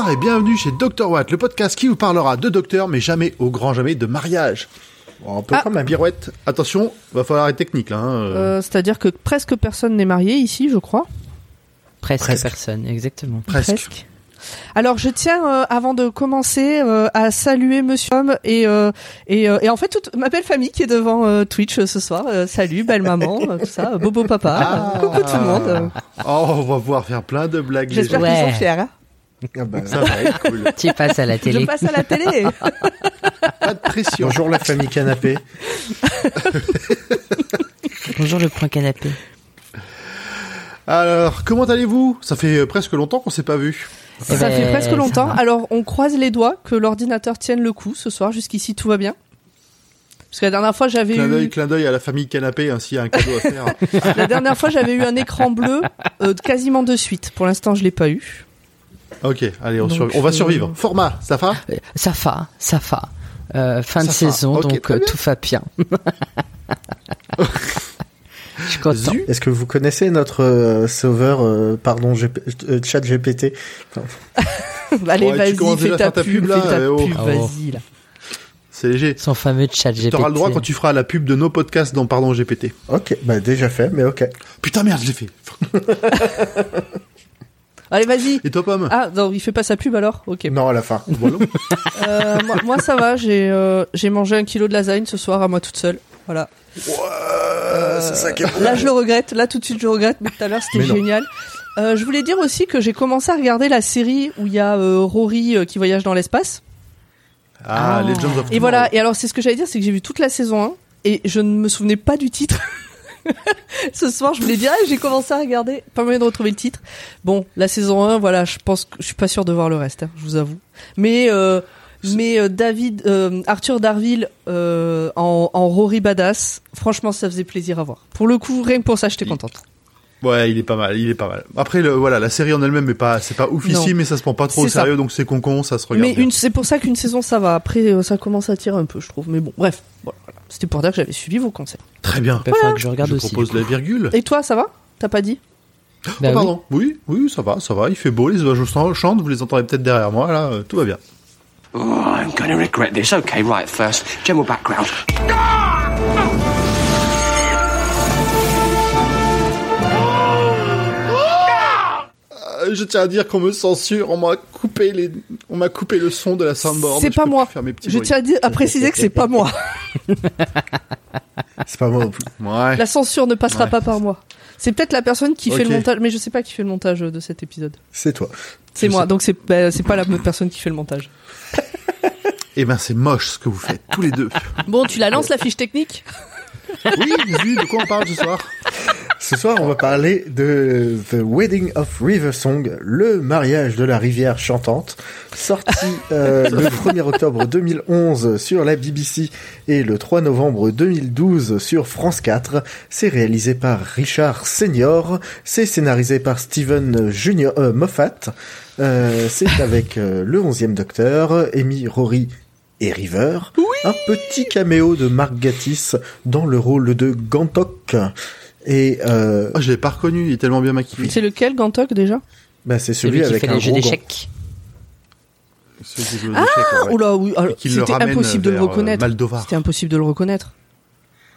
Bonsoir et bienvenue chez Dr Watt, le podcast qui vous parlera de docteur, mais jamais, au grand jamais, de mariage. Bon, un peu Ah. comme un pirouette. Attention, va falloir être technique là. hein, euh. Euh, C'est-à-dire que presque personne n'est marié ici, je crois. Presque, Presque. personne, exactement. presque. Alors je tiens, euh, avant de commencer, euh, à saluer Monsieur Homme et euh, et, euh, et en fait toute ma belle famille qui est devant euh, Twitch ce soir. Euh, salut, belle maman, tout ça, bobo papa, Ah. coucou tout le monde. Oh, on va pouvoir faire plein de blagues. J'espère légères. qu'ils Ouais. sont fiers. hein. Ah bah, Ça va être cool. Tu passes à la Je télé. passe à la télé. Pas de pression. bonjour la famille canapé. Bonjour le point canapé. Alors, comment allez-vous? Ça fait euh, presque longtemps qu'on s'est pas vu. Eh ça ben, fait presque ça longtemps. va. Alors on croise les doigts que l'ordinateur tienne le coup ce soir. Jusqu'ici tout va bien. Parce que la dernière fois j'avais Clin eu clin d'œil à la famille canapé, ainsi un cadeau à faire. la dernière fois j'avais eu un écran bleu euh, quasiment de suite. Pour l'instant je l'ai pas eu. Ok, allez, on, Donc, survi- on va euh, survivre. Format, ça va Euh, Ça va, ça va. Euh, fin de saison, donc euh, tout va bien. Je suis content. Est-ce que vous connaissez notre euh, sauveur, euh, pardon, GP, euh, chat GPT Allez Ouais, vas-y fais ta faire ta pub, là, fais ta oh. pub, Oh. vas-y là. C'est léger. Son fameux chat GPT. Tu auras le droit quand tu feras la pub de nos podcasts dans Pardon GPT. Ok, bah déjà fait, mais ok. Putain merde, je l'ai fait. Allez vas-y. Et toi, Pomme Ah non, il fait pas sa pub alors Ok. Non, à la fin. Voilà. Euh, moi, moi, ça va, j'ai euh, j'ai mangé un kilo de lasagne ce soir à moi toute seule. Voilà. c'est ça qui est Là je le regrette, là tout de suite je le regrette, mais tout à l'heure c'était génial. Euh, je voulais dire aussi que j'ai commencé à regarder la série où il y a euh, Rory euh, qui voyage dans l'espace. Ah, Ah. Legends of Et voilà, et alors c'est ce que j'allais dire, c'est que j'ai vu toute la saison 1 et je ne me souvenais pas du titre. Ce soir, je voulais dire, ah, j'ai commencé à regarder, pas moyen de retrouver le titre. Bon, la saison 1, voilà, je pense que je suis pas sûr de voir le reste, hein, je vous avoue. Mais euh, mais euh, David euh, Arthur Darville en, en Rory Badass, franchement, ça faisait plaisir à voir. Pour le coup, rien que pour ça, j'étais contente. Ouais, il est pas mal, il est pas mal. Après, le, voilà, la série en elle-même pas, c'est pas ouf ici, mais ça se prend pas trop au ça. sérieux, donc c'est con con, ça se regarde. Mais c'est pour ça qu'une saison ça va. Après, ça commence à tirer un peu, je trouve. Mais bon, bref, voilà. C'était pour dire que j'avais suivi vos conseils. Très bien. Il faudra que je regarde je aussi. propose la virgule. Et toi, ça va? T'as pas dit? Bah oh, oui. pardon. Oui. oui, ça va, ça va. Il fait beau, les oiseaux chan- chantent, vous les entendez peut-être derrière moi, là, euh, tout va bien. Oh, I'm going to regret this. Okay, right, first, general background. Je tiens à dire qu'on me censure, on m'a coupé les, on m'a coupé le son de la soundboard. C'est pas moi. plus faire mes petits Je bruits. tiens à, dire, à préciser que c'est pas moi. C'est pas moi non plus. Ouais. La censure ne passera Ouais. pas par moi. C'est peut-être la personne qui fait le montage, mais je sais pas qui fait le montage euh, de cet épisode. C'est toi. C'est moi, sais. donc c'est bah, c'est pas la personne qui fait le montage. Eh ben, c'est moche ce que vous faites, tous les deux. Bon, tu la lances la fiche technique? Oui, oui, de quoi on parle ce soir? Ce soir, on va parler de The Wedding of River Song, le mariage de la rivière chantante, sorti euh, le 1er octobre 2011 sur la BBC et le 3 novembre 2012 sur France 4. C'est réalisé par Richard Senior, c'est scénarisé par Steven Junior euh, Moffat, Euh, c'est avec euh, le 11e Docteur, Amy Rory et River, un petit caméo de Mark Gatiss dans le rôle de Gantok. Et euh, Ah, je l'ai pas reconnu, il est tellement bien maquillé. C'est lequel, Gantok, déjà? Bah, c'est Celui celui qui avec fait un les jeux d'échecs. Échecs, ouais. Oula, oui, c'était impossible de le euh, reconnaître. C'était impossible de le reconnaître.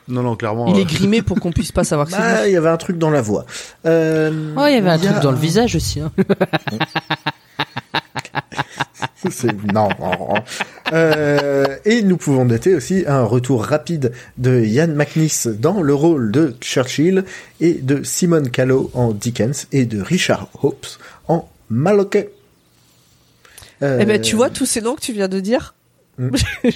Non, non, clairement. Il euh, est grimé pour qu'on puisse pas savoir que c'est. Bah, il y avait un truc dans la voix. Euh, Oh, il y avait un il y a truc dans le visage aussi. Hein. C'est- non. Euh, et nous pouvons noter aussi un retour rapide de Ian McNiss dans le rôle de Churchill et de Simon Callow en Dickens et de Richard Hopes en Maloquet. Euh, Eh ben, tu vois, tous ces noms que tu viens de dire, Hmm.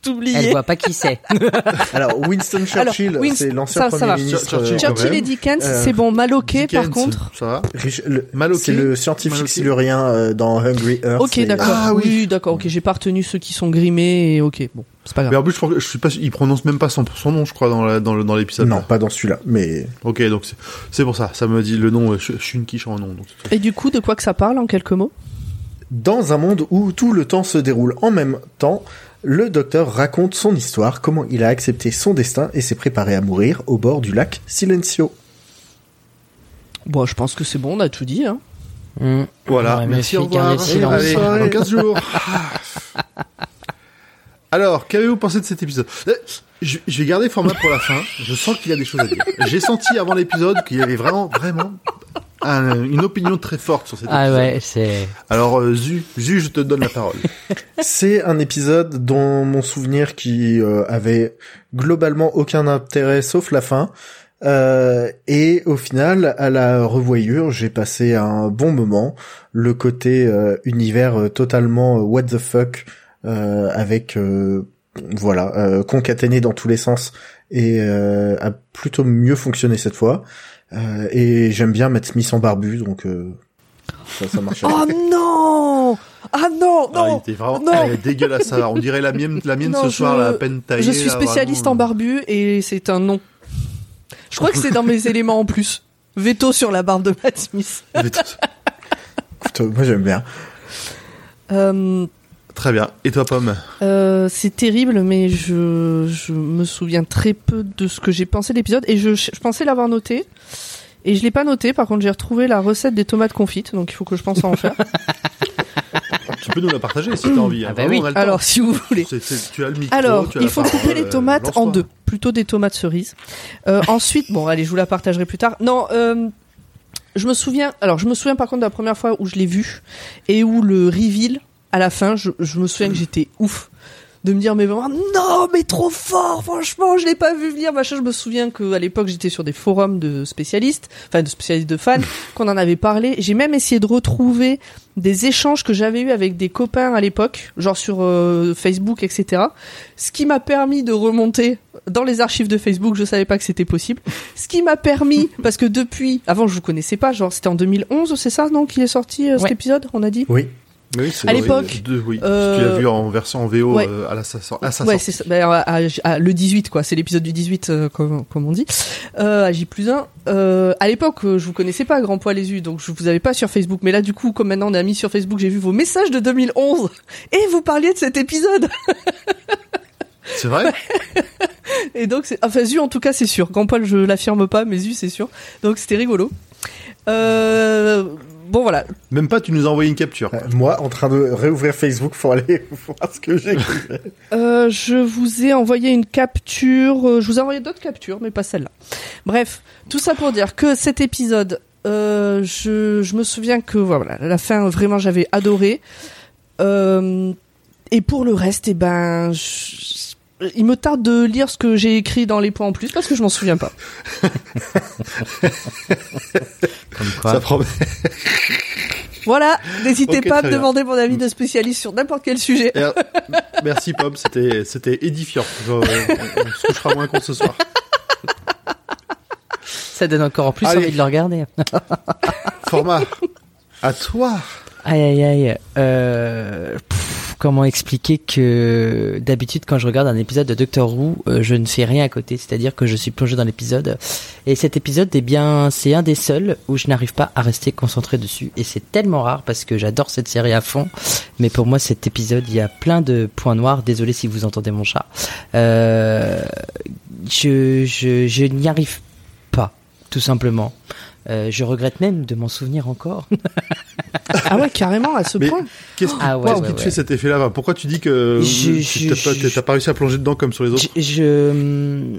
tout oublié. Elle voit pas qui c'est. Alors, Winston Churchill, Winst- c'est l'ancien ça, ça va. Premier ministre. Churchill, euh, Churchill même. et Dickens, Euh, c'est bon. Maloquet, par contre. Ça va Rich- le- Maloquet. C'est le scientifique silurien euh, dans Hungry Earth. Ok, et- d'accord. Ah, oui. oui, d'accord. Ok, j'ai pas retenu ceux qui sont grimés. Et ok, bon, c'est pas Mais grave. en plus, je, crois que- je suis pas, sûr- il prononce même pas son, son nom, je crois, dans la- dans le- dans l'épisode. Non, pas dans celui-là, mais Ok, donc c'est- c'est pour ça. Ça me dit le nom. Je, je suis une quiche en nom. Donc. Et du coup, de quoi que ça parle en quelques mots? Dans un monde où tout le temps se déroule en même temps, le docteur raconte son histoire, comment il a accepté son destin et s'est préparé à mourir au bord du lac Silencio. Bon, je pense que c'est bon, on a tout dit. Hein. Mm. Voilà, Ouais, merci, mais au revoir. Allez, dans 15 jours. Alors, qu'avez-vous pensé de cet épisode? Euh, je, je vais garder le format pour la fin. Je sens qu'il y a des choses à dire. J'ai senti avant l'épisode qu'il y avait vraiment, vraiment un- une opinion très forte sur cet Ah épisode. ouais, c'est. Alors, euh, Zu, Zu, je te donne la parole. C'est un épisode dont mon souvenir qui euh, avait globalement aucun intérêt sauf la fin. Euh, et au final, à la revoyure, j'ai passé un bon moment. Le côté euh, univers euh, totalement euh, what the fuck euh, avec euh, voilà euh, concaténé dans tous les sens et euh, a plutôt mieux fonctionné cette fois. Euh, et j'aime bien Matt Smith en barbu, donc euh, ça, ça marche. Oh non Ah non, Ah, il non était vraiment non. elle est dégueulasse. Ça. On dirait la mienne, la mienne Non, ce soir, je- la peine taillée. Je suis là, spécialiste vraiment. en barbu et c'est un non. Je crois que c'est dans mes éléments en plus. Veto sur la barbe de Matt Smith. Écoute, moi j'aime bien. Euh, Très bien. Et toi, Pomme euh, c'est terrible, mais je, je me souviens très peu de ce que j'ai pensé de l'épisode et je, je pensais l'avoir noté. Et je l'ai pas noté, par contre j'ai retrouvé la recette des tomates confites, donc il faut que je pense à en faire. Tu peux nous la partager si t'as envie. hein. Ah bah Vraiment, oui. Alors si vous voulez. Tu as le micro. Alors, tu as il faut parole, couper les euh, tomates en deux, plutôt des tomates cerises. Euh, ensuite, bon, allez, je vous la partagerai plus tard. Non, euh, je me souviens. Alors, je me souviens par contre de la première fois où je l'ai vu et où le reveal à la fin, je, je me souviens que j'étais ouf de me dire mais vraiment non mais trop fort franchement je l'ai pas vu venir machin. Je me souviens que à l'époque j'étais sur des forums de spécialistes enfin de spécialistes de fans qu'on en avait parlé. J'ai même essayé de retrouver des échanges que j'avais eu avec des copains à l'époque genre sur euh, Facebook etc ce qui m'a permis de remonter dans les archives de Facebook je savais pas que c'était possible. Ce qui m'a permis parce que depuis avant je vous connaissais pas genre c'était en 2011 c'est ça non qui est sorti euh, cet Ouais. épisode on a dit? Oui. Oui, c'est À l'époque, oui. euh, Tu l'as vu en version VO ouais. euh, à la sa, à sa ouais, sortie. c'est ça. Ben, à- à- à- le 18, quoi. C'est l'épisode du 18, euh, comme, comme on dit. Euh, à J plus 1. Euh, à l'époque, je vous connaissais pas, Grand Poil les Us, donc je vous avais pas sur Facebook. Mais là, du coup, comme maintenant on est amis sur Facebook, j'ai vu vos messages de 2011. Et vous parliez de cet épisode. C'est vrai? Et donc, c'est, enfin, Zu, en tout cas, c'est sûr. Grand Poil, je l'affirme pas, mais Zu, c'est sûr. Donc, c'était rigolo. Euh, bon, voilà. Même pas, tu nous as envoyé une capture. Euh, Moi, en train de réouvrir Facebook pour aller voir ce que j'ai écrit. Euh, je vous ai envoyé une capture. euh, je vous ai envoyé d'autres captures, mais pas celle-là. Bref, tout ça pour dire que cet épisode, euh, je, je me souviens que voilà, la fin vraiment j'avais adoré. Euh, et pour le reste, eh ben, je- il me tarde de lire ce que j'ai écrit dans les points en plus parce que je m'en souviens pas. Comme quoi. Ça promet. Voilà, n'hésitez pas à me bien. demander mon avis de spécialiste sur n'importe quel sujet. Et, euh, Merci, Pomme. C'était, c'était édifiant. Je- on, on se couchera moins con ce soir. Ça donne encore plus Allez. envie de le regarder. Format. À toi. Aïe aïe aïe. Euh, pff, comment expliquer que d'habitude quand je regarde un épisode de Doctor Who, euh, je ne fais rien à côté, c'est-à-dire que je suis plongé dans l'épisode. Et cet épisode, eh bien, c'est un des seuls où je n'arrive pas à rester concentré dessus. Et c'est tellement rare parce que j'adore cette série à fond. Mais pour moi, cet épisode, il y a plein de points noirs. Désolé si vous entendez mon chat. Euh, je, je, je n'y arrive pas, tout simplement. Euh, je regrette même de m'en souvenir encore. Ah ouais, carrément à ce Mais- point. Qu'est-ce qui, Ah ouais, ouais, qui te fait cet effet-là Pourquoi tu dis que tu t'as pas, réussi à plonger dedans comme sur les autres Je, je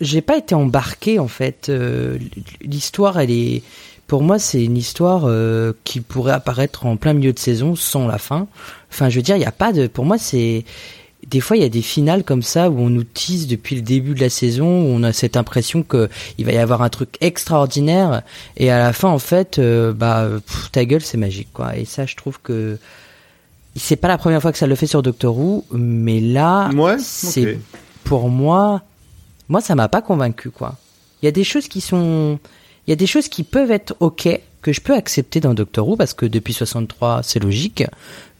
j'ai pas été embarqué en fait. Euh, L'histoire, elle est, pour moi, c'est une histoire euh, qui pourrait apparaître en plein milieu de saison sans la fin. Enfin, je veux dire, il y a pas de, pour moi, c'est des fois il y a des finales comme ça où on nous tease depuis le début de la saison, où on a cette impression que il va y avoir un truc extraordinaire et à la fin en fait, euh, bah pff, ta gueule c'est magique quoi. Et ça, je trouve que c'est pas la première fois que ça le fait sur Doctor Who, mais là, Ouais, c'est pour moi, moi ça m'a pas convaincu quoi. Il y a des choses qui sont, il y a des choses qui peuvent être ok que je peux accepter dans Doctor Who parce que depuis 63 c'est logique,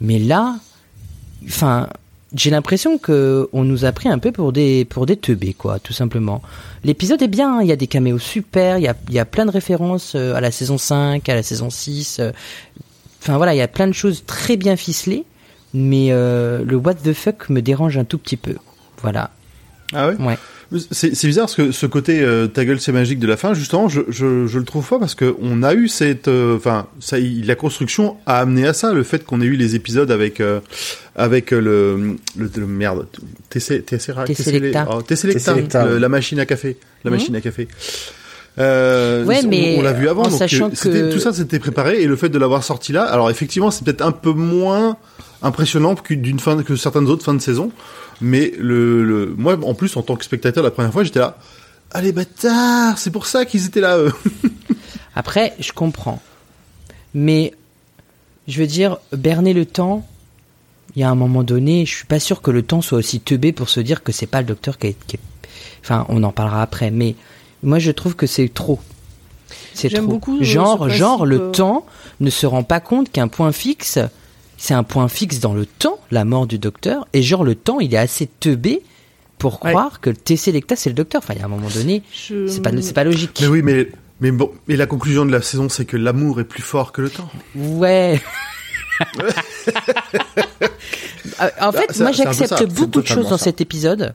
mais là, enfin, j'ai l'impression que on nous a pris un peu pour des pour des teubés quoi, tout simplement. L'épisode est bien, hein, il y a des caméos super, il y a il y a plein de références euh, à la saison 5, à la saison 6. euh, Enfin voilà, il y a plein de choses très bien ficelées, mais euh, le what the fuck me dérange un tout petit peu. Voilà. Ah ouais Ouais. C'est c'est bizarre parce que ce côté euh, ta gueule c'est magique de la fin, justement, je, je, je le trouve pas parce que on a eu cette, euh, enfin, ça, il- la construction a amené à ça, le fait qu'on ait eu les épisodes avec euh, avec euh, le, le, le- merde, TC, Tesseract, Tesselecta. oh, Tesselecta, la machine à café, la Mhm. machine à café. Euh, Ouais, on- mais on l'a vu avant, donc sachant euh, que- tout ça c'était préparé et le fait de l'avoir sorti là, alors effectivement c'est peut-être un peu moins impressionnant que d'une fin que certaines autres fins de saison, mais le, le moi en plus en tant que spectateur la première fois j'étais là, ah les bâtards, c'est pour ça qu'ils étaient là eux. Après, je comprends. Mais, je veux dire, berner le temps, il y a un moment donné, je suis pas sûr que le temps soit aussi teubé pour se dire que c'est pas le docteur qui est, qui est- Enfin, on en parlera après, mais moi je trouve que c'est trop. C'est trop. beaucoup, euh, genre, genre, le euh, temps ne se rend pas compte qu'un point fixe, c'est un point fixe dans le temps, la mort du docteur, et genre le temps, il est assez teubé pour Ouais. croire que le TC Lecta c'est le docteur. Enfin, il y a un moment donné, Je- c'est pas, c'est pas logique. Mais oui, mais mais bon, mais la conclusion de la saison c'est que l'amour est plus fort que le temps. Ouais. Euh, en fait, ça- moi j'accepte beaucoup de choses dans ça. cet épisode.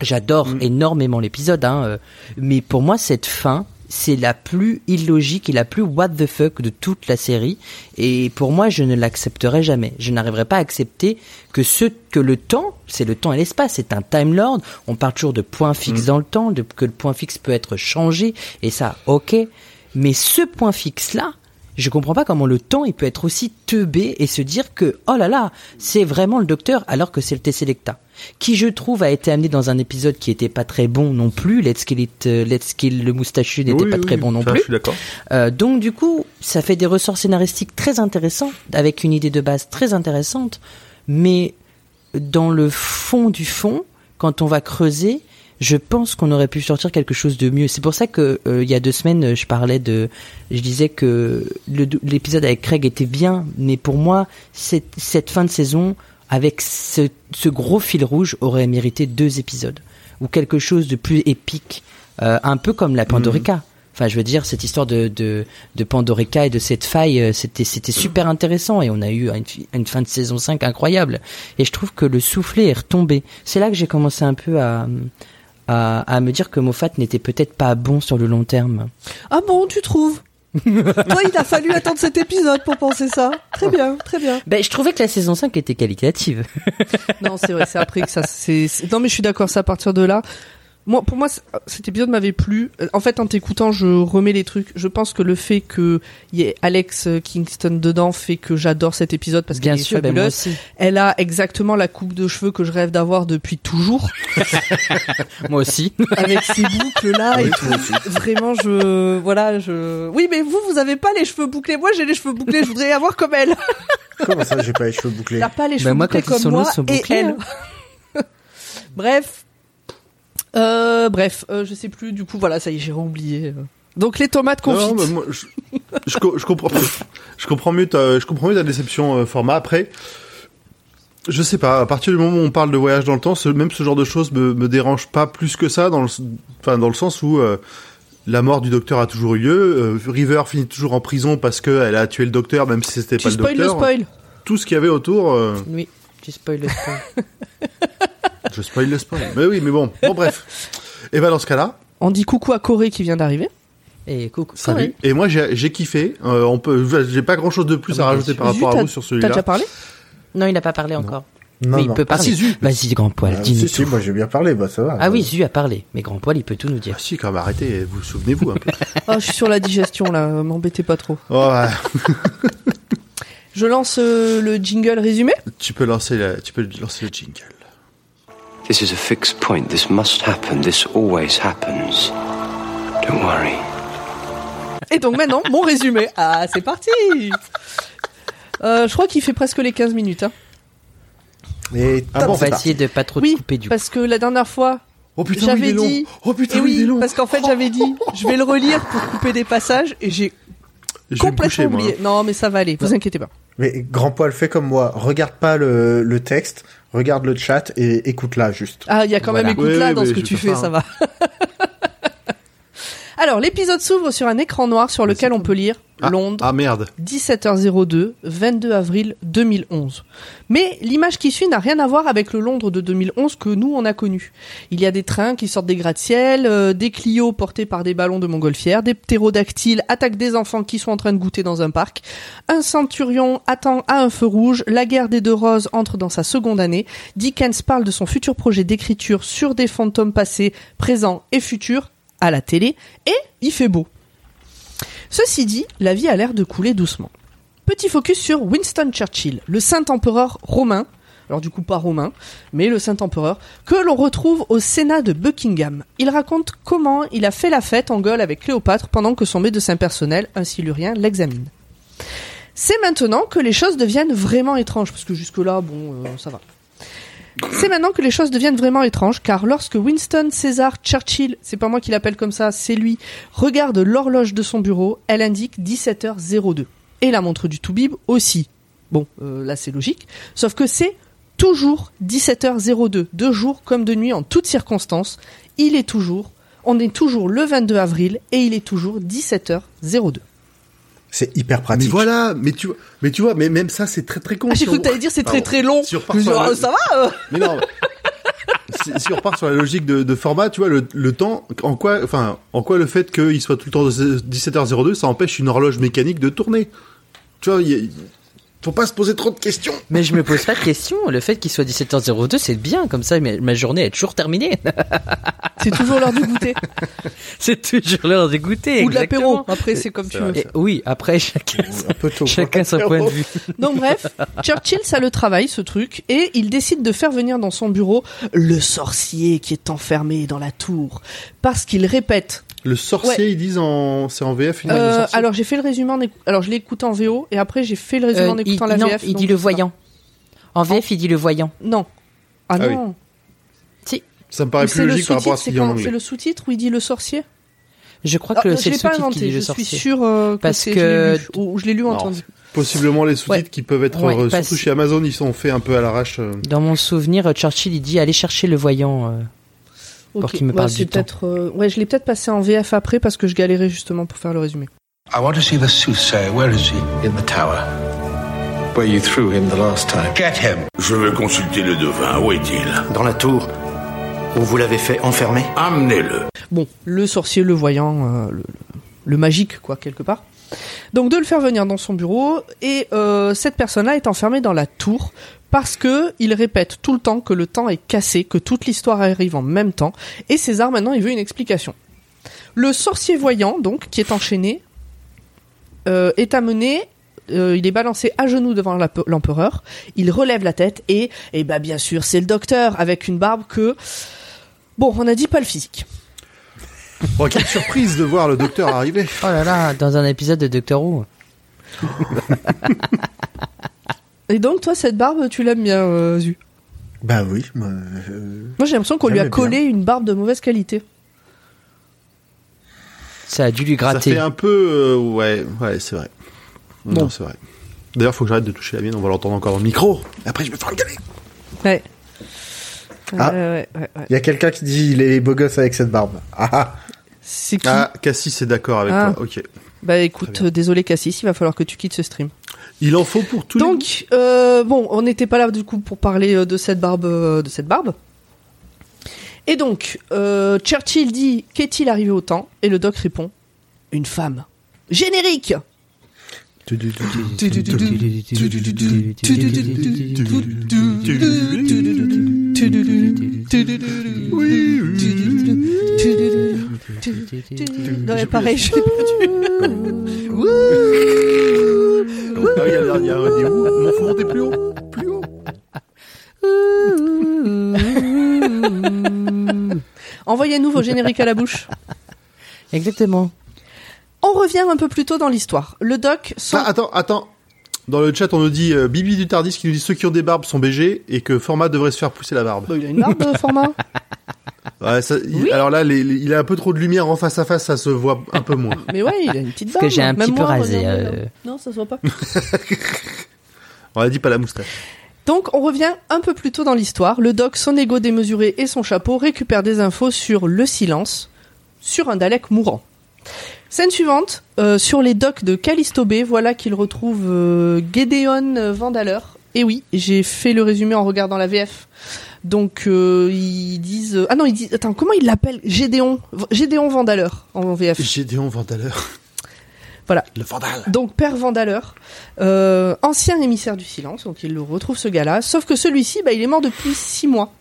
J'adore Mm. énormément l'épisode, hein, euh, mais pour moi cette fin, c'est la plus illogique et la plus what the fuck de toute la série. Et pour moi, je ne l'accepterai jamais. Je n'arriverai pas à accepter que ce que le temps, c'est le temps et l'espace, c'est un time lord. On parle toujours de points fixes dans le temps, de, que le point fixe peut être changé, et ça, ok. Mais ce point fixe là, je comprends pas comment le temps il peut être aussi teubé et se dire que oh là là c'est vraiment le docteur alors que c'est le Tesselecta qui je trouve a été amené dans un épisode qui était pas très bon non plus. Let's Kill It, euh, Let's Kill le moustachu n'était Oui, pas oui, très oui, bon non ça, plus. Je suis d'accord. euh, donc du coup, ça fait des ressorts scénaristiques très intéressants, avec une idée de base très intéressante, mais dans le fond du fond, quand on va creuser, je pense qu'on aurait pu sortir quelque chose de mieux. C'est pour ça que euh, il y a deux semaines, euh, je parlais de, je disais que l'épisode avec Craig était bien, mais pour moi, cette, cette fin de saison avec ce, ce gros fil rouge aurait mérité deux épisodes ou quelque chose de plus épique, euh, un peu comme la Pandorica. Enfin, je veux dire, cette histoire de, de, de Pandorica et de cette faille, euh, c'était, c'était super intéressant et on a eu une, une fin de saison 5 incroyable. Et je trouve que le soufflet est retombé. C'est là que j'ai commencé un peu à, à, à me dire que Moffat n'était peut-être pas bon sur le long terme. Ah bon, tu trouves Toi, il a fallu attendre cet épisode pour penser ça. Très bien, très bien. Ben, je trouvais que la saison 5 était qualitative. Non, c'est vrai, c'est après que ça. C'est. c'est- Non, mais je suis d'accord. C'est à partir de là. Moi, pour moi, cet épisode m'avait plu. Euh, En fait, en t'écoutant, je remets les trucs. Je pense que le fait que y ait Alex Kingston dedans fait que j'adore cet épisode parce qu'elle est sûr, ben moi fabuleuse. aussi. Elle a exactement la coupe de cheveux que je rêve d'avoir depuis toujours, Moi aussi. avec ces boucles là et tout. Vraiment, je voilà, je. Oui, mais vous, vous avez pas les cheveux bouclés. Moi, j'ai les cheveux bouclés. Je voudrais avoir comme elle. Comment ça, j'ai pas les cheveux bouclés a pas les cheveux Ben, moi, bouclés ils comme moi et bouclés, elle. bref, euh, bref, euh, je sais plus. Du coup, voilà, ça y est, j'ai oublié. euh. Donc les tomates Non, confites. moi, je, je, co- je comprends, je comprends mieux ta, je comprends mieux ta déception euh, format. Après, je sais pas. À partir du moment où on parle de voyage dans le temps, ce, même ce genre de choses me, me dérange pas plus que ça, dans le, enfin dans le sens où euh, la mort du docteur a toujours eu lieu. euh, River finit toujours en prison parce qu'elle a tué le docteur, même si c'était pas le spoil le docteur. spoil. Tout ce qu'il y avait autour, Oui, tu spoil le spoil. je spoil le spoil. mais oui, mais bon, bon bref. Et ben dans ce cas-là, On dit coucou à Corée qui vient d'arriver. Et coucou. salut. Et moi j'ai kiffé. Euh, on peut, j'ai pas grand chose de plus Ah, à rajouter sûr. par rapport à t'as- vous sur T'as celui-là. déjà parlé Non, il n'a pas parlé encore. Non, mais il non. peut Ah, parler. si, Zu. Vas-y, grand poil, Ah, dis-nous si, si, moi j'ai bien parlé, bah ça va. Ah oui, Zu a parlé, mais grand poil, il peut tout nous dire. Ah si, quand même, arrêtez, vous souvenez-vous un peu. Ah, je suis sur la digestion là. M'embêtez pas trop. Oh, ouais. Je lance euh, le jingle résumé. tu peux lancer la, tu peux lancer le jingle. This is a fixed point. This must happen. This always happens. Don't worry. Et donc maintenant, mon résumé. Ah, c'est parti. Euh, je crois qu'il fait presque les 15 minutes. Hein. Et Ah bon, On va parti. essayer de pas trop te Oui, couper du coup. parce que la dernière fois, Oh putain, j'avais dit. Oh putain, Et oui, il est oui, long. parce qu'en fait, j'avais dit, je vais le relire pour couper des passages et j'ai complètement coucher, moi. oublié. Non, mais ça va aller. Vous inquiétez pas. Mais grand poil, fais comme moi. Regarde pas le, le texte, regarde le chat et écoute là juste. Ah, il y a quand même Voilà. écoute là Oui, dans oui, ce que tu fais, ça va. Alors, l'épisode s'ouvre sur un écran noir sur lequel on peut lire Ah, Londres, Ah merde. 17h02, 22 avril 2011. Mais l'image qui suit n'a rien à voir avec le Londres de 2011 que nous on a connu. Il y a des trains qui sortent des gratte-ciel, euh, des Clio portés par des ballons de montgolfière, des ptérodactyles attaquent des enfants qui sont en train de goûter dans un parc, un centurion attend à un feu rouge, la guerre des deux roses entre dans sa seconde année, Dickens parle de son futur projet d'écriture sur des fantômes passés, présents et futurs à la télé, et il fait beau. Ceci dit, la vie a l'air de couler doucement. Petit focus sur Winston Churchill, le saint empereur romain, alors du coup pas romain, mais le saint empereur, que l'on retrouve au Sénat de Buckingham. Il raconte comment il a fait la fête en Gaule avec Cléopâtre pendant que son médecin personnel, un silurien, l'examine. C'est maintenant que les choses deviennent vraiment étranges, parce que jusque-là, bon, euh, ça va. C'est maintenant que les choses deviennent vraiment étranges, car lorsque Winston César Churchill, c'est pas moi qui l'appelle comme ça, c'est lui, regarde l'horloge de son bureau, elle indique 17h02. Et la montre du Toubib aussi. Bon, euh, là c'est logique, sauf que c'est toujours 17h02, de jour comme de nuit en toutes circonstances. Il est toujours, on est toujours le 22 avril et il est toujours 17h02. C'est hyper Mais pratique. voilà, mais tu vois, mais tu vois, mais même ça c'est très très con. Ah, j'ai cru que t'allais dire c'est très très long. Repart Je sur la- oh, ça va euh Mais non. si, on repart sur la logique de, de format, tu vois, le, le temps, en quoi, enfin, en quoi le fait qu'il soit tout le temps de 17h02, ça empêche une horloge mécanique de tourner? Tu vois, il y a- faut pas se poser trop de questions. Mais je me pose pas de questions. Le fait qu'il soit 17h02, c'est bien. Comme ça, ma ma journée est toujours terminée. C'est toujours l'heure du goûter. c'est toujours l'heure de goûter. Ou de l'apéro. Après, c'est comme tu veux. vrai. Et oui, après, chacun, Un peu tôt. chacun son point de vue. Donc bref, Churchill, ça le travaille, ce truc, et il décide de faire venir dans son bureau le sorcier qui est enfermé dans la tour. Parce qu'il répète. Le sorcier, ils disent en, c'est en VF une Euh, le sorcier. alors j'ai fait le résumé en alors je l'ai écouté en VO et après j'ai fait le résumé en Euh, écoutant il, la non, VF. il dit je le voyant. En VF, il dit le voyant. Non. Ah, Ah oui. non. Ça me paraît plus c'est le logique par rapport à sous-titre, ce c'est qu'il y a en quand c'est anglais. le sous-titre où il dit le sorcier? Je crois Ah, que je c'est le l'ai pas sous-titre qui inventé, dit je le suis sûr euh, que Parce c'est- que- je l'ai lu, ou je l'ai lu entendu. Possiblement les sous-titres Ouais. qui peuvent être Ouais, euh, surtout chez Amazon, ils sont faits un peu à l'arrache. euh. Dans mon souvenir, Churchill, il dit allez chercher le voyant. Pour Ok. qu'il me parle c'est du temps. peut-être euh, ouais, je l'ai peut-être passé en VF après parce que je galérais justement pour faire le résumé. I want to see the soothsayer. Where is he? In the tower. Where you threw him the last time. Get him. Je vais consulter le devin. Où est-il? Dans la tour où vous l'avez fait enfermer Amenez-le. Bon, le sorcier, le voyant, euh, le magique, quoi, quelque part. Donc de le faire venir dans son bureau, et euh, cette personne-là est enfermée dans la tour parce que il répète tout le temps que le temps est cassé, que toute l'histoire arrive en même temps, et César maintenant il veut une explication. Le sorcier voyant, donc, qui est enchaîné, euh, est amené, euh, il est balancé à genoux devant l'empe- l'empereur, il relève la tête, et, et bah bien sûr, c'est le docteur avec une barbe que... Bon, on a dit pas le physique. Oh, quelle surprise de voir le docteur arriver. Oh là là, dans un épisode de Doctor Who. Et donc, toi, cette barbe, tu l'aimes bien, euh, Zu? Bah oui, moi, euh, Moi, j'ai l'impression qu'on lui a collé une barbe de mauvaise qualité. Ça a dû lui Ça gratter. fait un peu, euh, ouais, ouais, c'est vrai. Bon. Non, c'est vrai. D'ailleurs, faut que j'arrête de toucher la mienne, on va l'entendre encore dans le micro. Après, je me fais engueuler. Ouais. Ah. Ouais, ouais, ouais, ouais. il y a quelqu'un qui dit il est beau gosse avec cette barbe. Ah, ah. C'est qui? Ah, Cassis est d'accord avec Ah. toi. Ok. Bah écoute, euh, désolé Cassis, il va falloir que tu quittes ce stream. Il en faut pour tous les. Donc, euh, bon, on n'était pas là du coup pour parler euh, de cette barbe, euh, de cette barbe. Et donc, euh, Churchill dit qu'est-il arrivé au temps? Et le doc répond une femme. Générique. Non, mais pareil, je l'ai perdu. Ah oui, il y a, un. Mon faut monter plus haut. Plus haut. Envoyez-nous vos génériques à la bouche. Exactement. On revient un peu plus tôt dans l'histoire. Le doc sent... Ah, attends, attends. Dans le chat, on nous dit euh, Bibi du Tardis qui nous dit ceux qui ont des barbes sont BG et que Format devrait se faire pousser la barbe. Bah, il a une barbe, euh, format. Ouais, ça, il- Oui. alors là, les- les- il a un peu trop de lumière en face à face, ça se voit un peu moins. Mais ouais, il a une petite Parce barbe. que j'ai un Même petit peu moi, rasé, euh. Non, ça se voit pas. On a dit pas la moustache. Donc, on revient un peu plus tôt dans l'histoire. Le doc, son ego démesuré et son chapeau récupèrent des infos sur le silence, sur un Dalek mourant. Scène suivante, euh, sur les docks de Callisto Bay, voilà qu'il retrouve euh, Gedeon Vandaler. Et oui, j'ai fait le résumé en regardant la VF. Donc euh, ils disent ah non ils disent attends comment ils l'appellent? Gédéon Gédéon Vandaler en VF. Gédéon Vandaleur. Voilà. Le Vandal. Donc Père Vandaleur, euh, ancien émissaire du silence, donc il le retrouve ce gars-là. Sauf que celui-ci, bah, il est mort depuis six mois.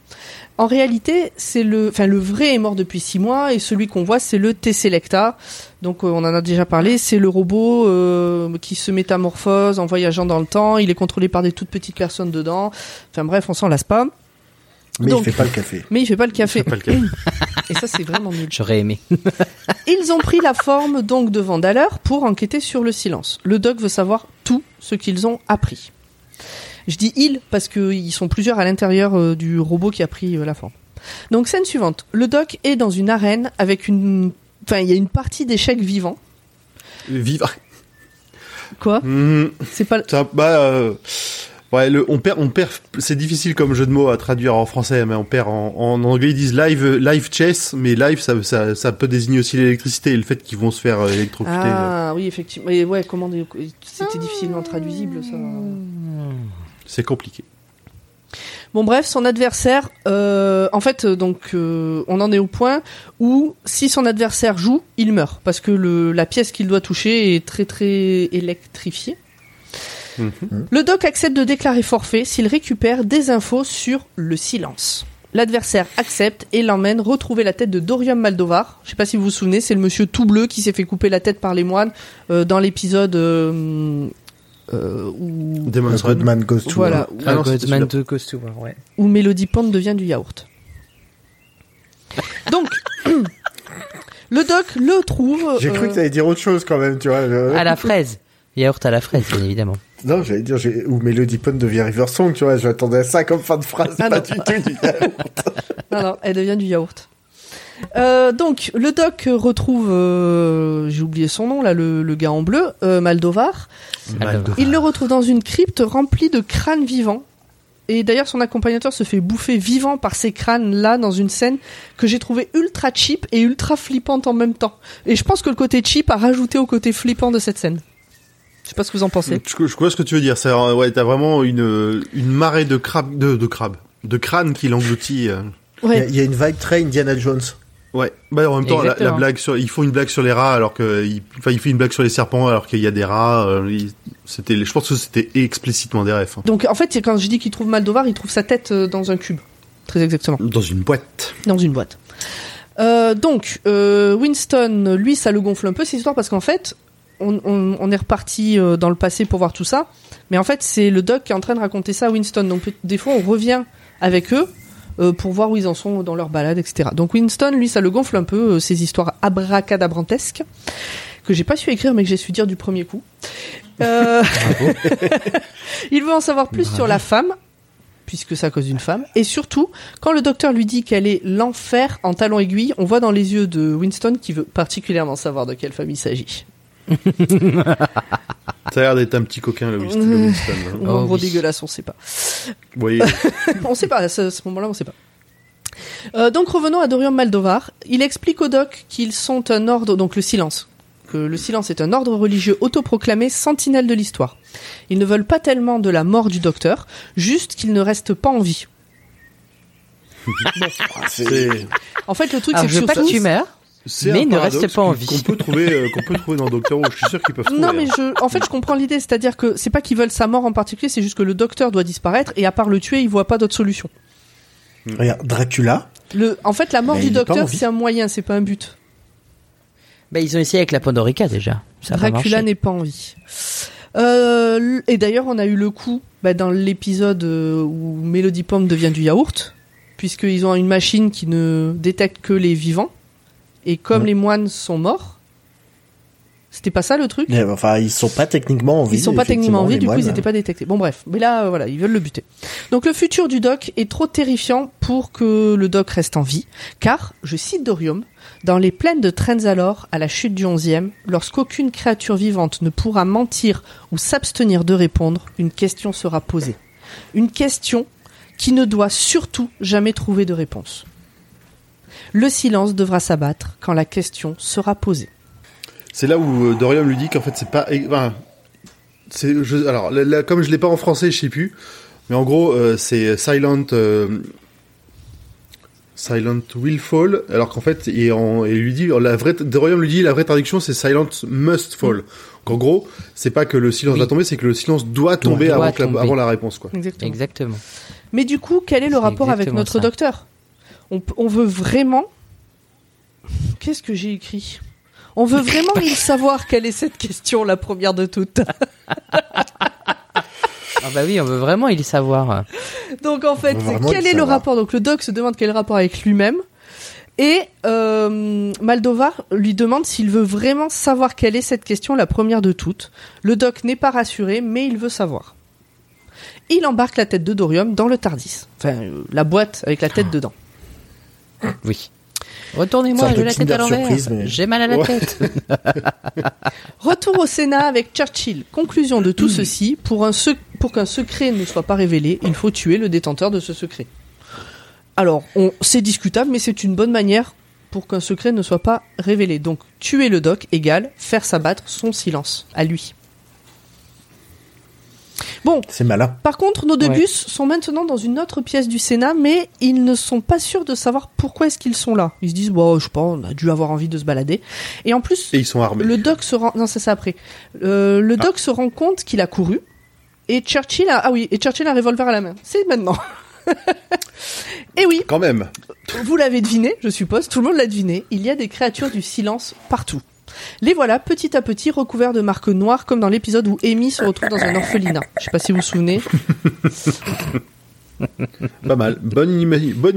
En réalité, c'est le, enfin le vrai est mort depuis six mois et celui qu'on voit c'est le T-Selecta. Donc euh, on en a déjà parlé, c'est le robot euh, qui se métamorphose en voyageant dans le temps. Il est contrôlé par des toutes petites personnes dedans. Enfin bref, on s'en lasse pas. Mais Donc- il fait pas le café. Mais il fait pas le café. Pas le cas. Et ça c'est vraiment nul. J'aurais aimé. Ils ont pris la forme donc de Vandaleur pour enquêter sur le silence. Le doc veut savoir tout ce qu'ils ont appris. Je dis ils parce qu'ils sont plusieurs à l'intérieur euh, du robot qui a pris euh, la forme. Donc scène suivante, le doc est dans une arène avec une, enfin il y a une partie d'échecs vivants. Vive. Quoi Mhm. C'est pas. Ça, bah, euh, ouais, le, on perd, on perd. C'est difficile comme jeu de mots à traduire en français, mais on perd en, en anglais. Ils disent live, live chess, mais live, ça, ça, ça peut désigner aussi l'électricité et le fait qu'ils vont se faire électrocuter. Ah oui effectivement. Et ouais comment c'était difficilement traduisible ça. C'est compliqué. Bon bref, son adversaire, euh, en fait, euh, donc euh, on en est au point où si son adversaire joue, il meurt parce que le, la pièce qu'il doit toucher est très très électrifiée. Mhm. Le doc accepte de déclarer forfait s'il récupère des infos sur le silence. L'adversaire accepte et l'emmène retrouver la tête de Dorium Maldovar. Je sais pas si vous vous souvenez, c'est le monsieur tout bleu qui s'est fait couper la tête par les moines euh, dans l'épisode euh, euh, où Demon's Run. Goodman Goes to voilà War. où- Ah non, celui-là. de Costume, ouais. où Melody Pond devient du yaourt. Donc, le doc le trouve. J'ai cru euh, que t'allais dire autre chose quand même, tu vois. je- À la fraise. Yaourt à la fraise, bien évidemment. Non, j'allais dire, ou Melody Pond devient River Song, tu vois, j'attendais à ça comme fin de phrase, Ah pas non. du tout du Non, non, elle devient du yaourt. Euh, donc, le doc retrouve, euh, j'ai oublié son nom là, le, le gars en bleu, euh, Maldovar. Maldovar. Il le retrouve dans une crypte remplie de crânes vivants. Et d'ailleurs, son accompagnateur se fait bouffer vivant par ces crânes-là dans une scène que j'ai trouvé ultra cheap et ultra flippante en même temps. Et je pense que le côté cheap a rajouté au côté flippant de cette scène. Je sais pas ce que vous en pensez. Je, je vois ce que tu veux dire. C'est euh, ouais, t'as vraiment une une marée de crabes, de, de crabes, de crânes qui l'engloutit. euh. Il y, a- Ouais. il y a une vibe très Indiana Jones. Ouais. Bah en même temps, la, blague sur, ils font une blague sur les rats alors que, il, enfin, il fait une blague sur les serpents alors qu'il y a des rats. euh, il- c'était, je pense que c'était explicitement des refs. hein. Donc en fait, quand je dis qu'il trouve Maldovar, il trouve sa tête euh, dans un cube. Très exactement. Dans une boîte. Dans une boîte. Euh, donc, euh, Winston, lui, ça le gonfle un peu cette histoire parce qu'en fait, on, on- on est reparti euh, dans le passé pour voir tout ça. Mais en fait, c'est le doc qui est en train de raconter ça à Winston. Donc, peut- des fois, on revient avec eux pour voir où ils en sont dans leur balade, etc. Donc, Winston, lui, ça le gonfle un peu, euh, ces histoires abracadabrantesques que j'ai pas su écrire, mais que j'ai su dire du premier coup. Euh, il veut en savoir plus sur la femme, puisque à cause d'une femme. Et surtout, quand le docteur lui dit qu'elle est l'enfer en talons aiguilles, on voit dans les yeux de Winston qu'il veut particulièrement savoir de quelle femme il s'agit. Ça a l'air d'être un petit coquin le Winston. le Winston, hein. Oh gros oui. dégueulasse, on sait pas. Oui. on sait pas, à ce, ce moment-là, on sait pas. Euh, donc revenons à Dorian Maldovar. Il explique au doc qu'ils sont un ordre, donc le silence, que le silence est un ordre religieux autoproclamé sentinelle de l'histoire. Ils ne veulent pas tellement de la mort du docteur, juste qu'il ne reste pas en vie. C'est, En fait, le truc, Alors, c'est je que veux pas surtout- que tu meurs. C'est Mais ne reste pas en vie. Qu'on peut trouver, euh, qu'on peut trouver dans Doctor Who. Je suis sûr qu'ils peuvent trouver. Non, mais hein. je, en fait, je comprends l'idée, c'est-à-dire que c'est pas qu'ils veulent sa mort en particulier, c'est juste que le docteur doit disparaître et à part le tuer, il voit pas d'autre solution. Regarde, Dracula. Le, en fait, la mort Mais du docteur, c'est un moyen, c'est pas un but. Bah, ils ont essayé avec la Pandorica déjà. Ça Dracula n'est pas en vie. Euh, et d'ailleurs, on a eu le coup bah, dans l'épisode euh, où Melody Pomme devient du yaourt, puisqu'ils ont une machine qui ne détecte que les vivants. Et comme les moines sont morts, c'était pas ça le truc Mais, enfin, ils sont pas techniquement en vie. Ils sont pas techniquement en vie, du coup ils n'étaient pas détectés. Bon bref, mais là euh, voilà, ils veulent le buter. Donc le futur du doc est trop terrifiant pour que le doc reste en vie, car, je cite Dorium, dans les plaines de Trenzalore, à la chute du 11e, lorsqu'aucune créature vivante ne pourra mentir ou s'abstenir de répondre, une question sera posée. Une question qui ne doit surtout jamais trouver de réponse. Le silence devra s'abattre quand la question sera posée. C'est là où euh, Dorian lui dit qu'en fait c'est pas, enfin, c'est, je- alors là, là, comme je l'ai pas en français, je sais plus, mais en gros euh, c'est Silent, euh, Silent Will Fall, alors qu'en fait il, est en, il lui dit la vraie, Dorian lui dit la vraie traduction c'est Silent Must Fall. Donc en gros c'est pas que le silence Oui. va tomber, c'est que le silence doit tomber, doit avant, la, tomber. avant la réponse quoi. Exactement. Exactement. Mais du coup, quel est le C'est rapport avec notre ça. docteur? On, on veut vraiment. Qu'est-ce que j'ai écrit? On veut vraiment il savoir quelle est cette question, la première de toutes. Ah bah oui, on veut vraiment il savoir. Donc en fait, quel est le rapport? Donc le doc se demande quel est le rapport avec lui-même. Et euh, Maldovar lui demande s'il veut vraiment savoir quelle est cette question, la première de toutes. Le doc n'est pas rassuré, mais il veut savoir. Il embarque la tête de Dorium dans le Tardis. Enfin, euh, la boîte avec la tête dedans. Oui. Retournez-moi, j'ai la tête à l'envers. Mais- J'ai mal à la Ouais. tête. Retour au Sénat avec Churchill. Conclusion de tout ceci, pour, un sec- pour qu'un secret ne soit pas révélé, il faut tuer le détenteur de ce secret. Alors, on, c'est discutable, mais c'est une bonne manière pour qu'un secret ne soit pas révélé. Donc, tuer le doc égale faire s'abattre son silence, à lui. Bon, C'est malin. par contre, nos deux Ouais. bus sont maintenant dans une autre pièce du Sénat, mais ils ne sont pas sûrs de savoir pourquoi est-ce qu'ils sont là. Ils se disent, bon, je sais pas, on a dû avoir envie de se balader. Et en plus, Et ils sont armés. le doc se rend, non, c'est ça après. Euh, le doc se rend compte qu'il a couru. Et Churchill a, ah oui, et Churchill a un revolver à la main. C'est maintenant. et oui, Quand même. vous l'avez deviné, je suppose, tout le monde l'a deviné, il y a des créatures du silence partout. Les voilà petit à petit recouverts de marques noires comme dans l'épisode où Amy se retrouve dans un orphelinat. Je sais pas si vous vous souvenez. Pas mal. Bonne,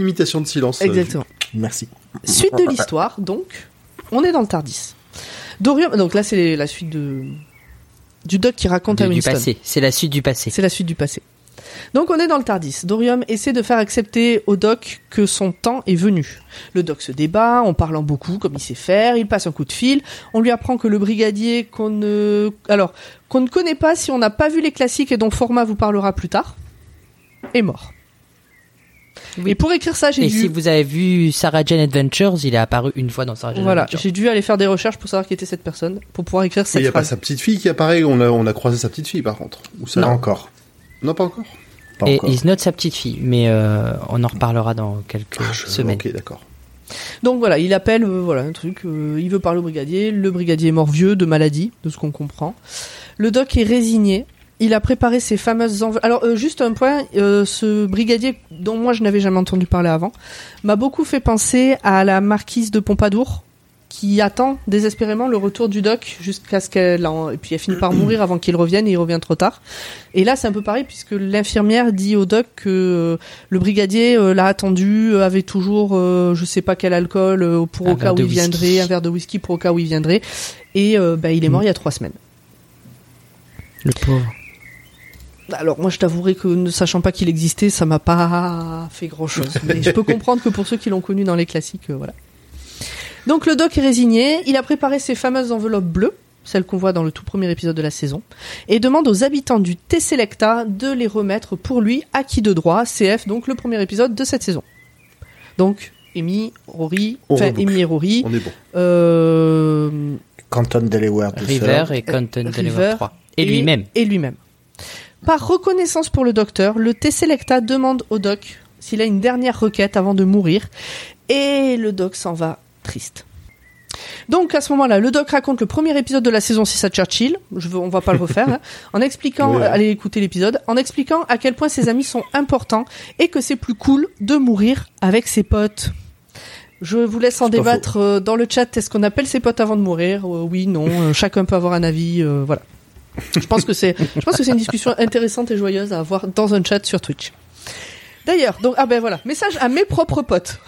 imitation de silence. euh, Exactement. Merci. Suite de l'histoire, donc, on est dans le Tardis. Dorium, donc là c'est la suite de du doc qui raconte à Du, du Winston. passé. C'est la suite du passé. C'est la suite du passé. Donc on est dans le Tardis. Dorium essaie de faire accepter au doc que son temps est venu. Le doc se débat en parlant beaucoup comme il sait faire, il passe un coup de fil, on lui apprend que le brigadier qu'on ne alors qu'on ne connaît pas si on n'a pas vu les classiques et dont Format vous parlera plus tard est mort. Oui. Et pour écrire ça, j'ai Et dû si vous avez vu Sarah Jane Adventures, il est apparu une fois dans Sarah Jane voilà, Adventures. j'ai dû aller faire des recherches pour savoir qui était cette personne pour pouvoir écrire Il cette n'y a pas sa petite fille qui apparaît, on a, on a croisé sa petite fille par contre. Ou ça Pas encore. Non, pas encore. Pas Et encore. il note sa petite fille, mais euh, on en reparlera dans quelques Ah, je- semaines. Ok, d'accord. Donc voilà, il appelle, euh, voilà, un truc, euh, il veut parler au brigadier, le brigadier est mort vieux de maladie, de ce qu'on comprend. Le doc est résigné, il a préparé ses fameuses enveloppes. Alors euh, juste un point, euh, ce brigadier dont moi je n'avais jamais entendu parler avant, m'a beaucoup fait penser à la marquise de Pompadour, qui attend désespérément le retour du doc jusqu'à ce qu'elle en... et puis elle finit par mourir avant qu'il revienne et il revient trop tard. Et là c'est un peu pareil puisque l'infirmière dit au doc que euh, le brigadier euh, l'a attendu, euh, avait toujours euh, je sais pas quel alcool euh, pour Un au cas où il whisky. viendrait, un verre de whisky pour au cas où il viendrait. Et bah, il est mort il y a trois semaines. Le pauvre. Alors moi je t'avouerai que ne sachant pas qu'il existait, ça m'a pas fait grand chose. Mais je peux comprendre que pour ceux qui l'ont connu dans les classiques, voilà. Donc le doc est résigné, il a préparé ses fameuses enveloppes bleues, celles qu'on voit dans le tout premier épisode de la saison, et demande aux habitants du Tesselecta de les remettre pour lui acquis de droit, CF, donc le premier épisode de cette saison. Donc Amy, Rory, On enfin. Amy et Rory, On est bon. euh, Canton Delaware tout River et River Delaware 3. Et lui-même. Et lui-même. Par reconnaissance pour le docteur, le Tesselecta demande au doc s'il a une dernière requête avant de mourir, et le doc s'en va triste. Donc à ce moment-là, le doc raconte le premier épisode de la saison 6 à Churchill, je veux, on va pas le refaire, hein, en expliquant, allez écouter l'épisode, en expliquant à quel point ses amis sont importants et que c'est plus cool de mourir avec ses potes. Je vous laisse en débattre euh, dans le chat. Est-ce qu'on appelle ses potes avant de mourir? Euh, Oui, non. euh, chacun peut avoir un avis. euh, voilà. Je pense que c'est, je pense que c'est une discussion intéressante et joyeuse à avoir dans un chat sur Twitch. D'ailleurs, donc ah ben voilà, message à mes propres potes.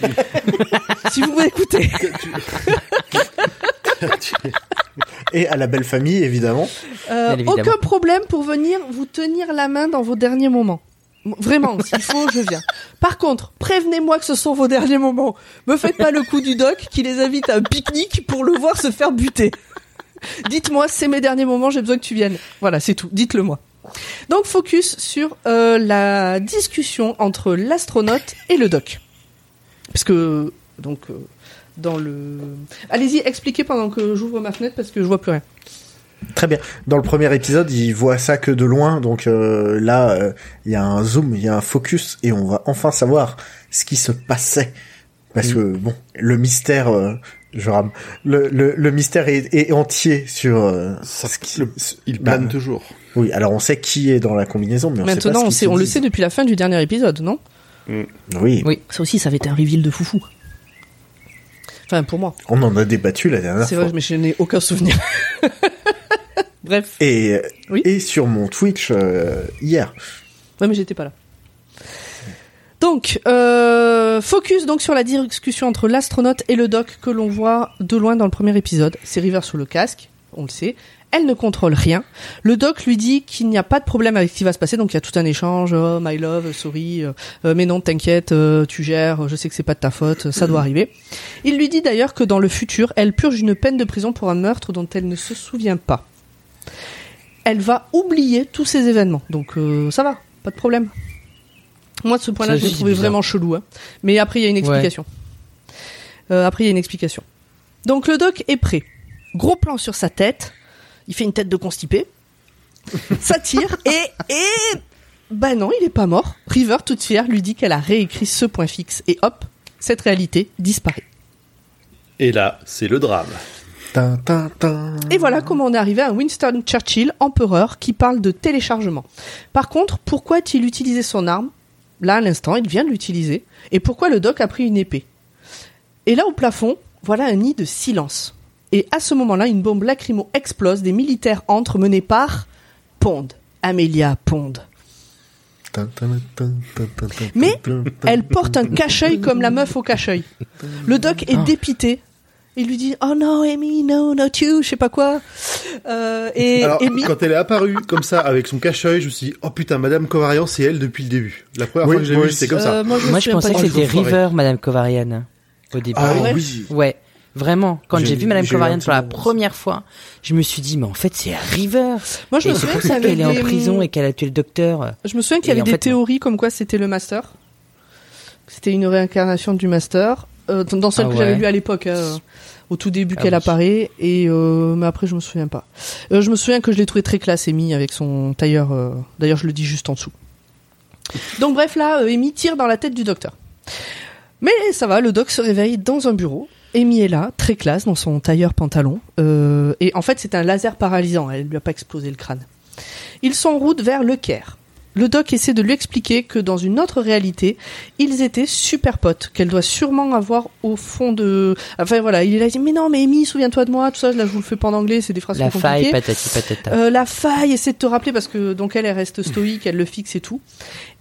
si vous m'écoutez, Et à la belle famille, évidemment. euh, évidemment. aucun problème pour venir vous tenir la main dans vos derniers moments. Vraiment, s'il faut, je viens. Par contre, prévenez-moi que ce sont vos derniers moments. Me faites pas le coup du doc qui les invite à un pique-nique pour le voir se faire buter. Dites-moi, c'est mes derniers moments, j'ai besoin que tu viennes. Voilà, c'est tout. Dites-le moi. Donc, focus sur euh, la discussion entre l'astronaute et le doc. Parce que, donc, euh, dans le. Allez-y, expliquez pendant que j'ouvre ma fenêtre parce que je vois plus rien. Très bien. Dans le premier épisode, il voit ça que de loin, donc euh, là, euh, il y a un zoom, il y a un focus, et on va enfin savoir ce qui se passait. Parce que bon, le mystère, euh, je rame, le, le, le mystère est, est entier sur. euh, Ça, ce qui- le- il plane bah, toujours. Oui, alors on sait qui est dans la combinaison, mais on sait pas Maintenant, ce on, sait, le sait depuis la fin du dernier épisode, non? Oui, Oui. Ça aussi, ça avait été un reveal de foufou. Enfin, pour moi. on en a débattu la dernière C'est fois. vrai, mais je n'ai aucun souvenir. Bref. Et, Oui. et sur mon Twitch euh, hier. Ouais, mais j'étais pas là. Donc, euh, focus donc sur la discussion entre l'astronaute et le doc que l'on voit de loin dans le premier épisode. C'est River sous le casque, on le sait. Elle ne contrôle rien. Le doc lui dit qu'il n'y a pas de problème avec ce qui va se passer, donc il y a tout un échange. Oh, my love, sorry, euh, euh, mais non, t'inquiète, euh, tu gères. Je sais que c'est pas de ta faute, ça doit arriver. Il lui dit d'ailleurs que dans le futur, elle purge une peine de prison pour un meurtre dont elle ne se souvient pas. Elle va oublier tous ces événements, donc euh, ça va, pas de problème. Moi, de ce point-là, je l'ai trouvé bizarre. vraiment chelou. hein. Mais après, il y a une explication. Après, il y a une explication. Donc, le doc est prêt. Gros plan sur sa tête. Il fait une tête de constipé. Ça tire. et, et, bah non, il est pas mort. River, toute fière, lui dit qu'elle a réécrit ce point fixe. Et hop, cette réalité disparaît. Et là, c'est le drame. Et voilà comment on est arrivé à Winston Churchill, empereur, qui parle de téléchargement. Par contre, pourquoi a-t-il utilisé son arme? Là, à l'instant, il vient de l'utiliser. Et pourquoi le doc a pris une épée? Et là, au plafond, voilà un nid de silence. Et à ce moment-là, une bombe lacrymo explose, des militaires entrent menés par Pond, Amelia Pond. Mais Elle porte un cache-œil comme la meuf au cache-œil. Le doc est dépité. Il lui dit Oh non, Amy, no, not you, je sais pas quoi. Euh, et Alors, Amy- quand elle est apparue comme ça, avec son cache-œil, je me suis dit, oh putain, Madame Covarian, c'est elle depuis le début. La première Oui, fois que je l'ai vue, c'était comme Euh, ça. moi, je, me Moi, je pensais que c'était. River, Madame Covarian, au début. Ah oui. Ouais, vraiment. Quand J'ai- vu Madame j'ai eu un Covarian petit pour la première fois, je me suis dit, mais en fait, c'est River. Moi, je Et me souviens pour qu'il y ça avait qu'elle est en des- prison et qu'elle a tué le docteur. Je me souviens qu'il y avait des fait, théories comme quoi c'était le Master. C'était une réincarnation du Master. Euh, dans celle Ah que j'avais lue à l'époque, hein, au tout début Ah qu'elle oui. apparaît. Et euh, mais après, je me souviens pas. Euh, je me souviens que je l'ai trouvé très classe, Amy, avec son tailleur. euh, D'ailleurs, je le dis juste en dessous. Donc bref, là, euh, Amy tire dans la tête du docteur. Mais ça va, le doc se réveille dans un bureau. Amy est là, très classe, dans son tailleur pantalon. Euh, et en fait, c'est un laser paralysant. Elle lui a pas explosé le crâne. Ils sont en route vers le Caire. Le doc essaie de lui expliquer que dans une autre réalité, ils étaient super potes, qu'elle doit sûrement avoir au fond de... Enfin voilà, il est là, il dit, mais non, mais Amy, souviens-toi de moi, tout ça, là je vous le fais pas en anglais, c'est des phrases La trop faille, compliquées. patati patata. Euh, la faille, essaie de te rappeler parce que donc elle, elle reste stoïque, elle le fixe et tout.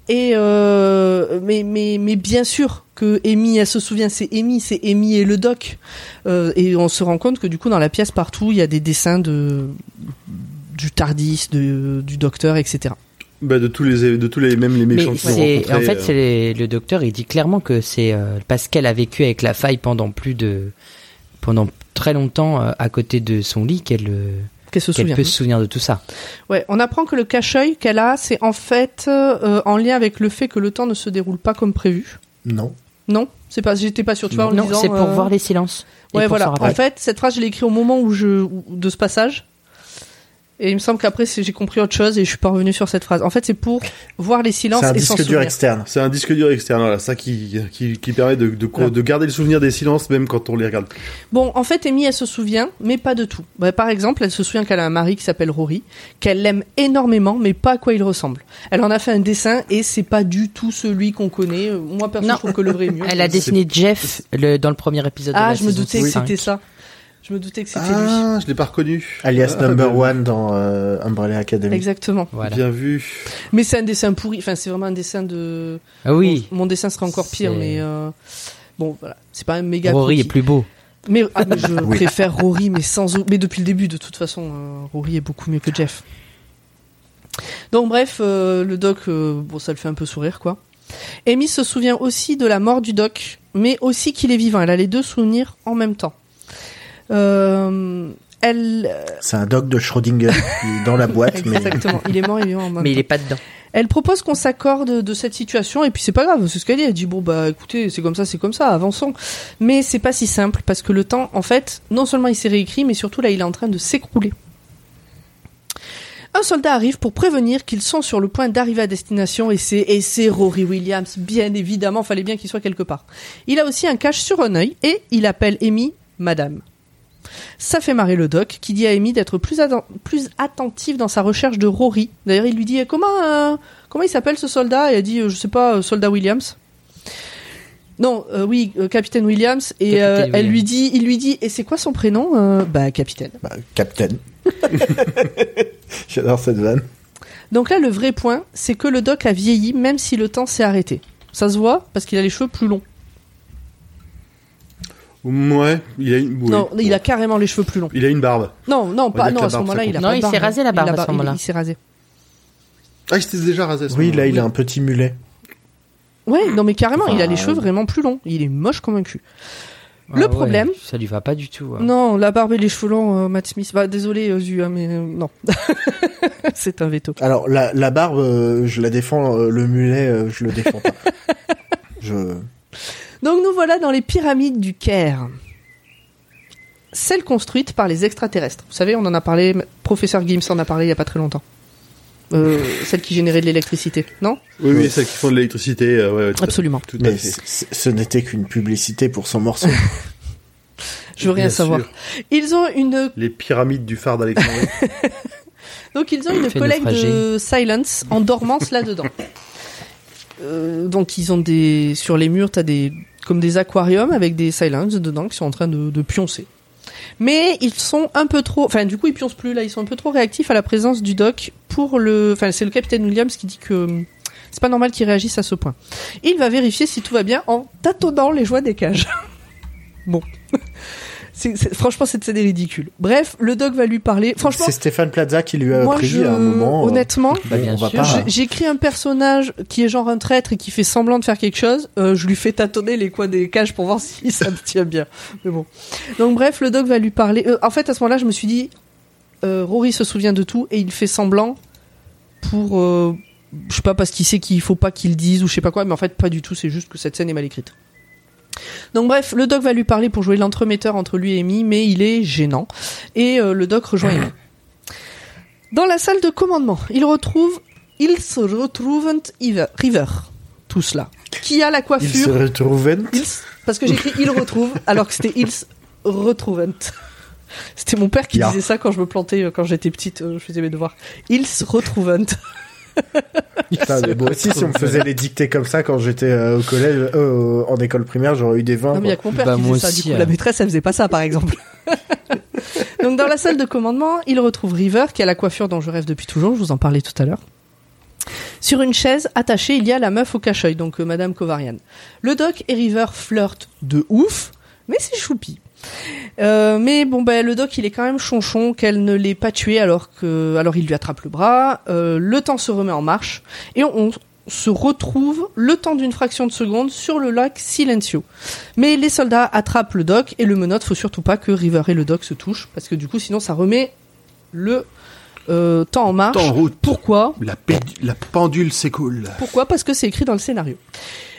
Et euh, mais mais mais bien sûr que Amy, elle se souvient, c'est Amy, c'est Amy et le doc. Euh, et on se rend compte que du coup dans la pièce partout, il y a des dessins de du Tardis, de, du docteur, etc. Bah, de tous les, de tous les, même les méchants en fait, euh, c'est les- le docteur, il dit clairement que c'est euh, parce qu'elle a vécu avec la faille pendant plus de, pendant très longtemps euh, à côté de son lit qu'elle, euh, Qu'elle se qu'elle souvient. peut se souvenir de tout ça. Ouais, on apprend que le cache-œil qu'elle a, c'est en fait euh, en lien avec le fait que le temps ne se déroule pas comme prévu. Non. Non, c'est pas, j'étais pas sûre. Tu vois, en non, disant, c'est pour euh, voir les silences. et Ouais, pour voilà. s'en En rappeler. fait, cette phrase, je l'ai écrite au moment où je, où- de ce passage. Et il me semble qu'après, c'est- j'ai compris autre chose et je suis pas revenu sur cette phrase. En fait, c'est pour voir les silences C'est un et s'en disque dur souvenir. externe. C'est un disque dur externe, voilà, ça qui, qui, qui permet de, de, de garder le souvenir des silences même quand on les regarde. Bon, en fait, Amy, elle se souvient, mais pas de tout. Bah, par exemple, elle se souvient qu'elle a un mari qui s'appelle Rory, qu'elle l'aime énormément, mais pas à quoi il ressemble. Elle en a fait un dessin et c'est pas du tout celui qu'on connaît. Moi, perso, Non. je trouve que le vrai est mieux. Elle a dessiné Jeff le, dans le premier épisode. de Ah, la je me doutais que 5. c'était ça. Je me doutais que c'était lui. Ah, je l'ai pas reconnu. Alias Ah, number bien- one dans euh, Umbrella Academy. Exactement. Voilà. Bien vu. Mais c'est un dessin pourri. Enfin, c'est vraiment un dessin de. Ah oui. Bon, mon dessin serait encore pire, mais euh, bon, voilà. C'est pas un méga. Rory est plus beau. Mais, ah, mais je Oui. préfère Rory, mais sans. Mais depuis le début, de toute façon, euh, Rory est beaucoup mieux que Jeff. Donc, bref, euh, le doc, euh, bon, ça le fait un peu sourire, quoi. Amy se souvient aussi de la mort du doc, mais aussi qu'il est vivant. Elle a les deux souvenirs en même temps. Euh, elle. C'est un doc de Schrödinger il est dans la boîte, mais Exactement. Il est mort vivant en même Mais il est pas dedans. Elle propose qu'on s'accorde de cette situation et puis c'est pas grave, c'est ce qu'elle dit. Elle dit bon bah écoutez, c'est comme ça, c'est comme ça, avançons. Mais c'est pas si simple parce que le temps, en fait, non seulement il s'est réécrit, mais surtout là il est en train de s'écrouler. Un soldat arrive pour prévenir qu'ils sont sur le point d'arriver à destination et c'est et c'est Rory Williams, bien évidemment, fallait bien qu'il soit quelque part. Il a aussi un cache sur un œil et il appelle Amy Madame. Ça fait marrer le doc, qui dit à Amy d'être plus, atten- plus attentive dans sa recherche de Rory. D'ailleurs, il lui dit comment euh, comment il s'appelle ce soldat? Et elle dit euh, je sais pas, euh, soldat Williams. Non, euh, oui, euh, capitaine Williams. Et Capitaine euh, elle lui dit, il lui dit, et c'est quoi son prénom Euh, Bah, capitaine. Bah, Captain. J'adore cette vanne. Donc là, le vrai point, c'est que le doc a vieilli, même si le temps s'est arrêté. Ça se voit parce qu'il a les cheveux plus longs. Ouais, il a une, oui. non, il a carrément les cheveux plus longs. il a une barbe. Non, non, pas. Non, à ce moment-là, il a compte. pas Non, il s'est rasé la barbe à ce il- moment-là. Il, s'est rasé. Ah, il s'était déjà rasé. à ce Oui, là, il a un petit mulet. Ouais, non, mais carrément, il a les cheveux vraiment plus longs. Il est moche comme un cul. Ah Le ouais, problème- Ça lui va pas du tout. hein. Non, la barbe et les cheveux longs, euh, Matt Smith. Bah, désolé, euh, Zu, hein, mais euh, non. c'est un veto. Alors, la, la barbe, euh, je la défends, euh, le mulet, euh, je le défends pas. je... Donc nous voilà dans les pyramides du Caire. Celles construites par les extraterrestres. Vous savez, on en a parlé, professeur Gims en a parlé il y a pas très longtemps. Euh, celles qui généraient de l'électricité, non? Oui, oui, celles qui font de l'électricité. euh, ouais, tout Absolument. Tout Mais ce n'était qu'une publicité pour son morceau. Je veux rien Bien savoir. sûr. Ils ont une Les pyramides du phare d'Alexandrie. donc ils ont une collègue de silence en dormance là-dedans. Euh, donc ils ont des sur les murs, t'as des comme des aquariums avec des silence dedans qui sont en train de, pioncer. Mais ils sont un peu trop, enfin du coup ils pioncent plus là, ils sont un peu trop réactifs à la présence du doc pour le, enfin c'est le capitaine Williams qui dit que hum, c'est pas normal qu'ils réagissent à ce point. Il va vérifier si tout va bien en tâtonnant les joies des cages. bon. C'est- c'est- franchement, cette scène est ridicule. Bref, le doc va lui parler. Franchement, C'est Stéphane Plaza qui lui a moi, appris je, à un moment. euh, honnêtement, Bah, on va pas. j'écris un personnage qui est genre un traître et qui fait semblant de faire quelque chose. euh, je lui fais tâtonner les coins des cages pour voir si ça me tient bien. Mais bon. Donc bref, le doc va lui parler. Euh, en fait, à ce moment-là, je me suis dit, euh, Rory se souvient de tout et il fait semblant pour, euh, je sais pas parce qu'il sait qu'il faut pas qu'il dise ou je sais pas quoi. Mais en fait, pas du tout. C'est juste que cette scène est mal écrite. Donc bref, le doc va lui parler pour jouer l'entremetteur entre lui et Amy, mais il est gênant. Et euh, le doc rejoint Amy. Dans la salle de commandement, il retrouve, ils se retrouvent River, River, tout cela, qui a la se coiffure, retrouvent. ils, parce que j'ai écrit il retrouve, alors que c'était ils retrouvent. C'était mon père qui disait ça quand je me plantais, euh, quand j'étais petite, euh, je faisais mes devoirs. Ils se retrouvent. Putain, mais moi aussi, si on me faisait les dictées comme ça quand j'étais euh, au collège, euh, en école primaire, j'aurais eu des 20. Non, mais il y a que mon père Bah, qui moi faisait ça. aussi, Du coup, hein. la maîtresse, elle faisait pas ça, par exemple. Donc, dans la salle de commandement, il retrouve River, qui a la coiffure dont je rêve depuis toujours. Je vous en parlais tout à l'heure. Sur une chaise attachée, il y a la meuf au cache-œil, donc euh, Madame Kovarian. Le doc et River flirtent de ouf, mais c'est choupi. Euh, mais bon, ben le doc, il est quand même chonchon qu'elle ne l'ait pas tué alors que, alors il lui attrape le bras. Euh, le temps se remet en marche et on, on se retrouve le temps d'une fraction de seconde sur le lac Silencio. Mais les soldats attrapent le doc et le menottent. Faut surtout pas que River et le doc se touchent parce que du coup, sinon, ça remet le euh, temps en marche. Temps en route. Pourquoi? La, la pendule s'écoule. Pourquoi? Parce que c'est écrit dans le scénario.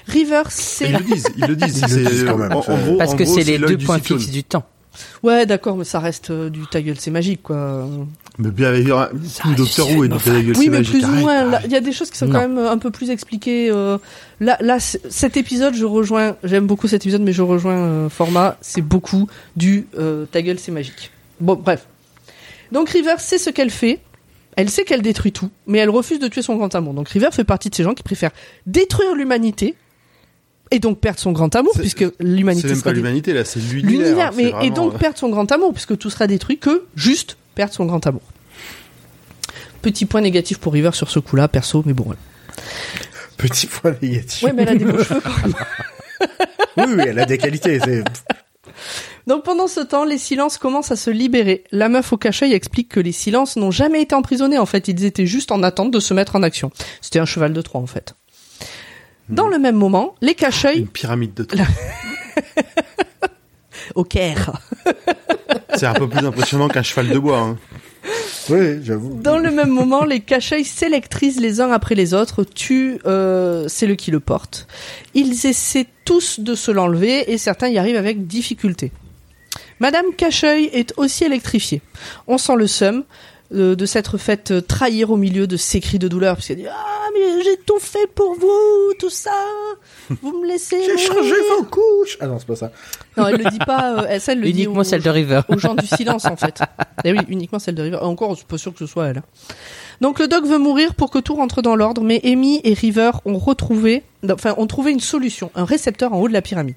River, c'est Ils le disent, ils le disent. Ils le c'est- disent quand même. En, en gros, Parce que c'est les deux du points cyclone. fixes du temps. Ouais, d'accord, mais ça reste euh, du ta gueule, c'est magique, quoi. Mais bien, Docteur reste Who et donc la gueule, Oui, mais magique. plus ou moins. Il y a des choses qui sont Non. quand même euh, un peu plus expliquées. euh, là, là, cet épisode, je rejoins. J'aime beaucoup cet épisode, mais je rejoins euh, format. C'est beaucoup du euh, ta gueule, c'est magique. Bon, bref. Donc River sait ce qu'elle fait. Elle sait qu'elle détruit tout, mais elle refuse de tuer son grand amour. Donc River fait partie de ces gens qui préfèrent détruire l'humanité et donc perdre son grand amour, C'est- puisque C'est l'humanité même sera pas dé- l'humanité, là, c'est l'univers. l'univers, C'est mais et donc euh, perdre son grand amour, puisque tout sera détruit, que juste perdre son grand amour. Petit point négatif pour River sur ce coup-là, perso, mais bon. voilà. Petit point négatif. Ouais, mais elle a des beaux cheveux quand même. Oui, oui, elle a des qualités. c'est- Donc pendant ce temps, les silences commencent à se libérer. La meuf au cachet explique que les silences n'ont jamais été emprisonnés. En fait, ils étaient juste en attente de se mettre en action. C'était un cheval de Troie, en fait. Dans le même moment, les cacheuils Une pyramide de trucs. au Caire. C'est un peu plus impressionnant qu'un cheval de bois. Hein. Oui, j'avoue. Dans le même moment, les cache-œils s'électrisent les uns après les autres, tuent euh, c'est le qui le porte. Ils essaient tous de se l'enlever et certains y arrivent avec difficulté. Madame Cache-œil est aussi électrifiée. On sent le seum euh, de s'être faite euh, trahir au milieu de ses cris de douleur puisqu'elle dit ah mais j'ai tout fait pour vous tout ça vous me laissez J'ai changé vos couches. Ah non, c'est pas ça. non elle le dit pas euh, elle, ça, elle le dit Uniquement celle de River. aux gens du silence en fait. Et oui, uniquement celle de River. Encore, je suis pas sûr que ce soit elle. Donc le doc veut mourir pour que tout rentre dans l'ordre, mais Amy et River ont retrouvé, enfin, ont trouvé une solution, un récepteur en haut de la pyramide.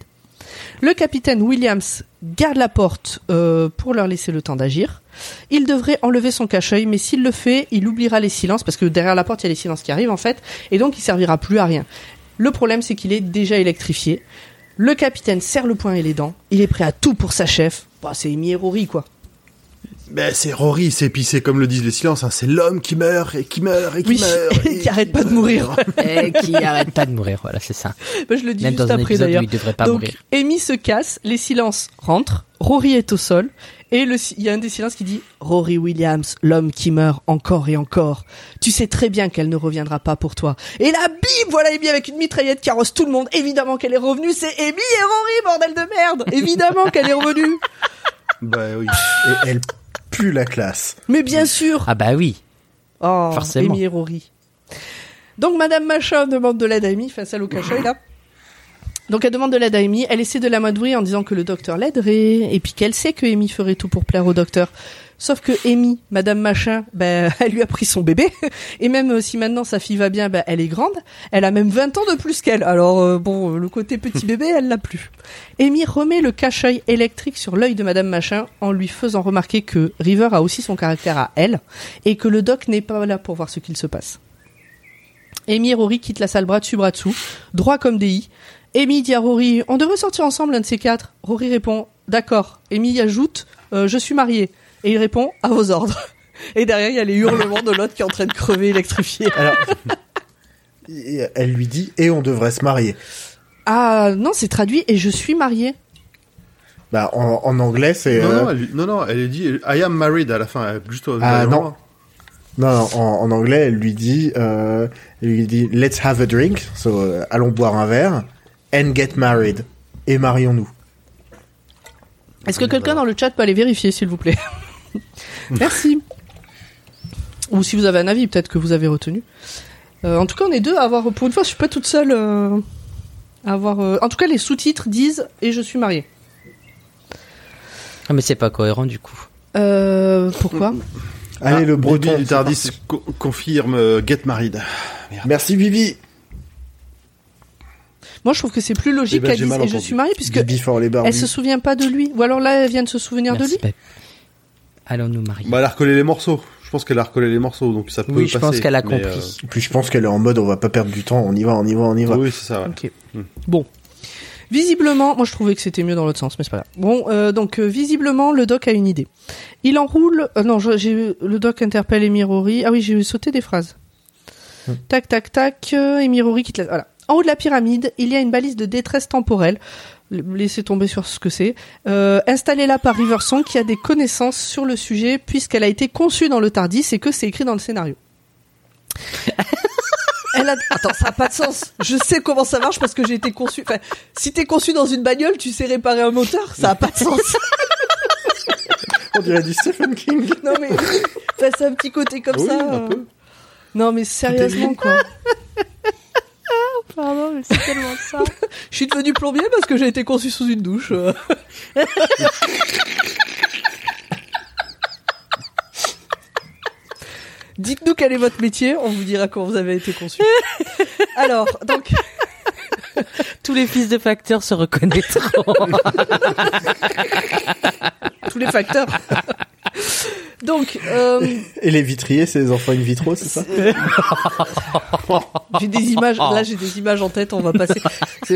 Le capitaine Williams garde la porte euh, pour leur laisser le temps d'agir. Il devrait enlever son cache-œil, mais s'il le fait, il oubliera les silences parce que derrière la porte il y a les silences qui arrivent en fait, et donc il servira plus à rien. Le problème c'est qu'il est déjà électrifié. Le capitaine serre le poing et les dents. Il est prêt à tout pour sa chef. Bah, c'est Rory quoi. Ben, c'est Rory, c'est puis c'est comme le disent les silences, hein, c'est l'homme qui meurt et qui meurt et qui Oui, meurt. et qui arrête pas de mourir. Et qui arrête pas de mourir, voilà, c'est ça. Bah, je le dis Même juste dans après d'ailleurs. il devrait pas Donc, mourir. Amy se casse, les silences rentrent, Rory est au sol, et le il y a un des silences qui dit Rory Williams, l'homme qui meurt encore et encore. Tu sais très bien qu'elle ne reviendra pas pour toi. Et là, bim, voilà Amy avec une mitraillette qui arrose tout le monde. Évidemment qu'elle est revenue, c'est Amy et Rory, bordel de merde. Évidemment qu'elle est revenue. Bah oui. Et elle pue la classe. Mais bien sûr. Ah bah oui. Oh, Forcément. Amy et Rory. Donc Madame Machin demande de l'aide à Amy face à l'Okashoi là. Donc elle demande de l'aide à Amy, elle essaie de l'amadouer en disant que le docteur l'aiderait et puis qu'elle sait que Amy ferait tout pour plaire au docteur. Sauf que Amy, Madame Machin, ben elle lui a pris son bébé et même euh, si maintenant sa fille va bien, ben elle est grande, elle a même 20 ans de plus qu'elle. Alors euh, bon, euh, le côté petit bébé, elle l'a plus. Amy remet le cache-œil électrique sur l'œil de Madame Machin en lui faisant remarquer que River a aussi son caractère à elle et que le doc n'est pas là pour voir ce qu'il se passe. Amy et Rory quittent la salle bras dessus bras dessous, droit comme des i. Amy dit à Rory On devrait sortir ensemble l'un de ces quatre. Rory répond D'accord. Amy ajoute Euh, Je suis mariée. Et il répond À vos ordres. Et derrière, il y a les hurlements de l'autre qui est en train de crever électrifié. Alors, elle lui dit et on devrait se marier. Ah non, c'est traduit et je suis mariée. Bah en, en anglais c'est Non, euh, non, elle, non, non, elle dit I am married à la fin, elle- juste au Ah, dernier non. non, non, en, en anglais elle lui dit euh, elle lui dit let's have a drink, so, euh, allons boire un verre and get married et marions-nous. Est-ce que quelqu'un dans le chat peut aller vérifier, s'il vous plaît Merci. Ou si vous avez un avis, peut-être que vous avez retenu. Euh, en tout cas, on est deux à avoir. Pour une fois, je suis pas toute seule. euh, à avoir. euh, En tout cas, les sous-titres disent et je suis mariée. Ah, mais c'est pas cohérent du coup. Euh, pourquoi Allez le Ah, breton. Du Tardis co- confirme euh, Get Married. Merci Bibi. Moi, je trouve que c'est plus logique Eh ben, qu'elle dise et je suis mariée puisque les elle se souvient pas de lui. Ou alors là, elle vient de se souvenir Merci, de lui. Pep. Allons nous marier. Bah, elle a recollé les morceaux. Je pense qu'elle a recollé les morceaux, donc ça peut oui, je pense qu'elle a mais, compris. Et puis je pense qu'elle est en mode on va pas perdre du temps, on y va, on y va, on y euh, va. Oui, c'est ça. ouais. Ok. Hmm. Bon. Visiblement, moi je trouvais que c'était mieux dans l'autre sens, mais c'est pas grave. Bon, euh, donc euh, visiblement, le doc a une idée. Il enroule. euh, non, j'ai le doc interpelle Emirori. Ah oui, j'ai sauté des phrases. Tac, tac, tac. Euh, Emirori quitte la. Voilà. En haut de la pyramide, il y a une balise de détresse temporelle. Laissez tomber sur ce que c'est. Euh, installée là par Riversong, qui a des connaissances sur le sujet puisqu'elle a été conçue dans le Tardis et que c'est écrit dans le scénario. Elle a... Attends, ça a pas de sens. Je sais comment ça marche parce que j'ai été conçu. Enfin, si t'es conçu dans une bagnole, tu sais réparer un moteur, ça a pas de sens. On dirait du Stephen King. Non mais, enfin, c'est un petit côté comme Oui, ça. un euh. peu. Non mais sérieusement quoi. Pardon, mais c'est tellement ça. Je suis devenu plombier parce que j'ai été conçu sous une douche. Dites-nous quel est votre métier, on vous dira comment vous avez été conçu. Alors, donc, Tous les fils de facteurs se reconnaîtront. tous les facteurs. Donc, euh, Et les vitriers, c'est les enfants in vitro, c'est ça j'ai des images. Là, j'ai des images en tête. On va passer.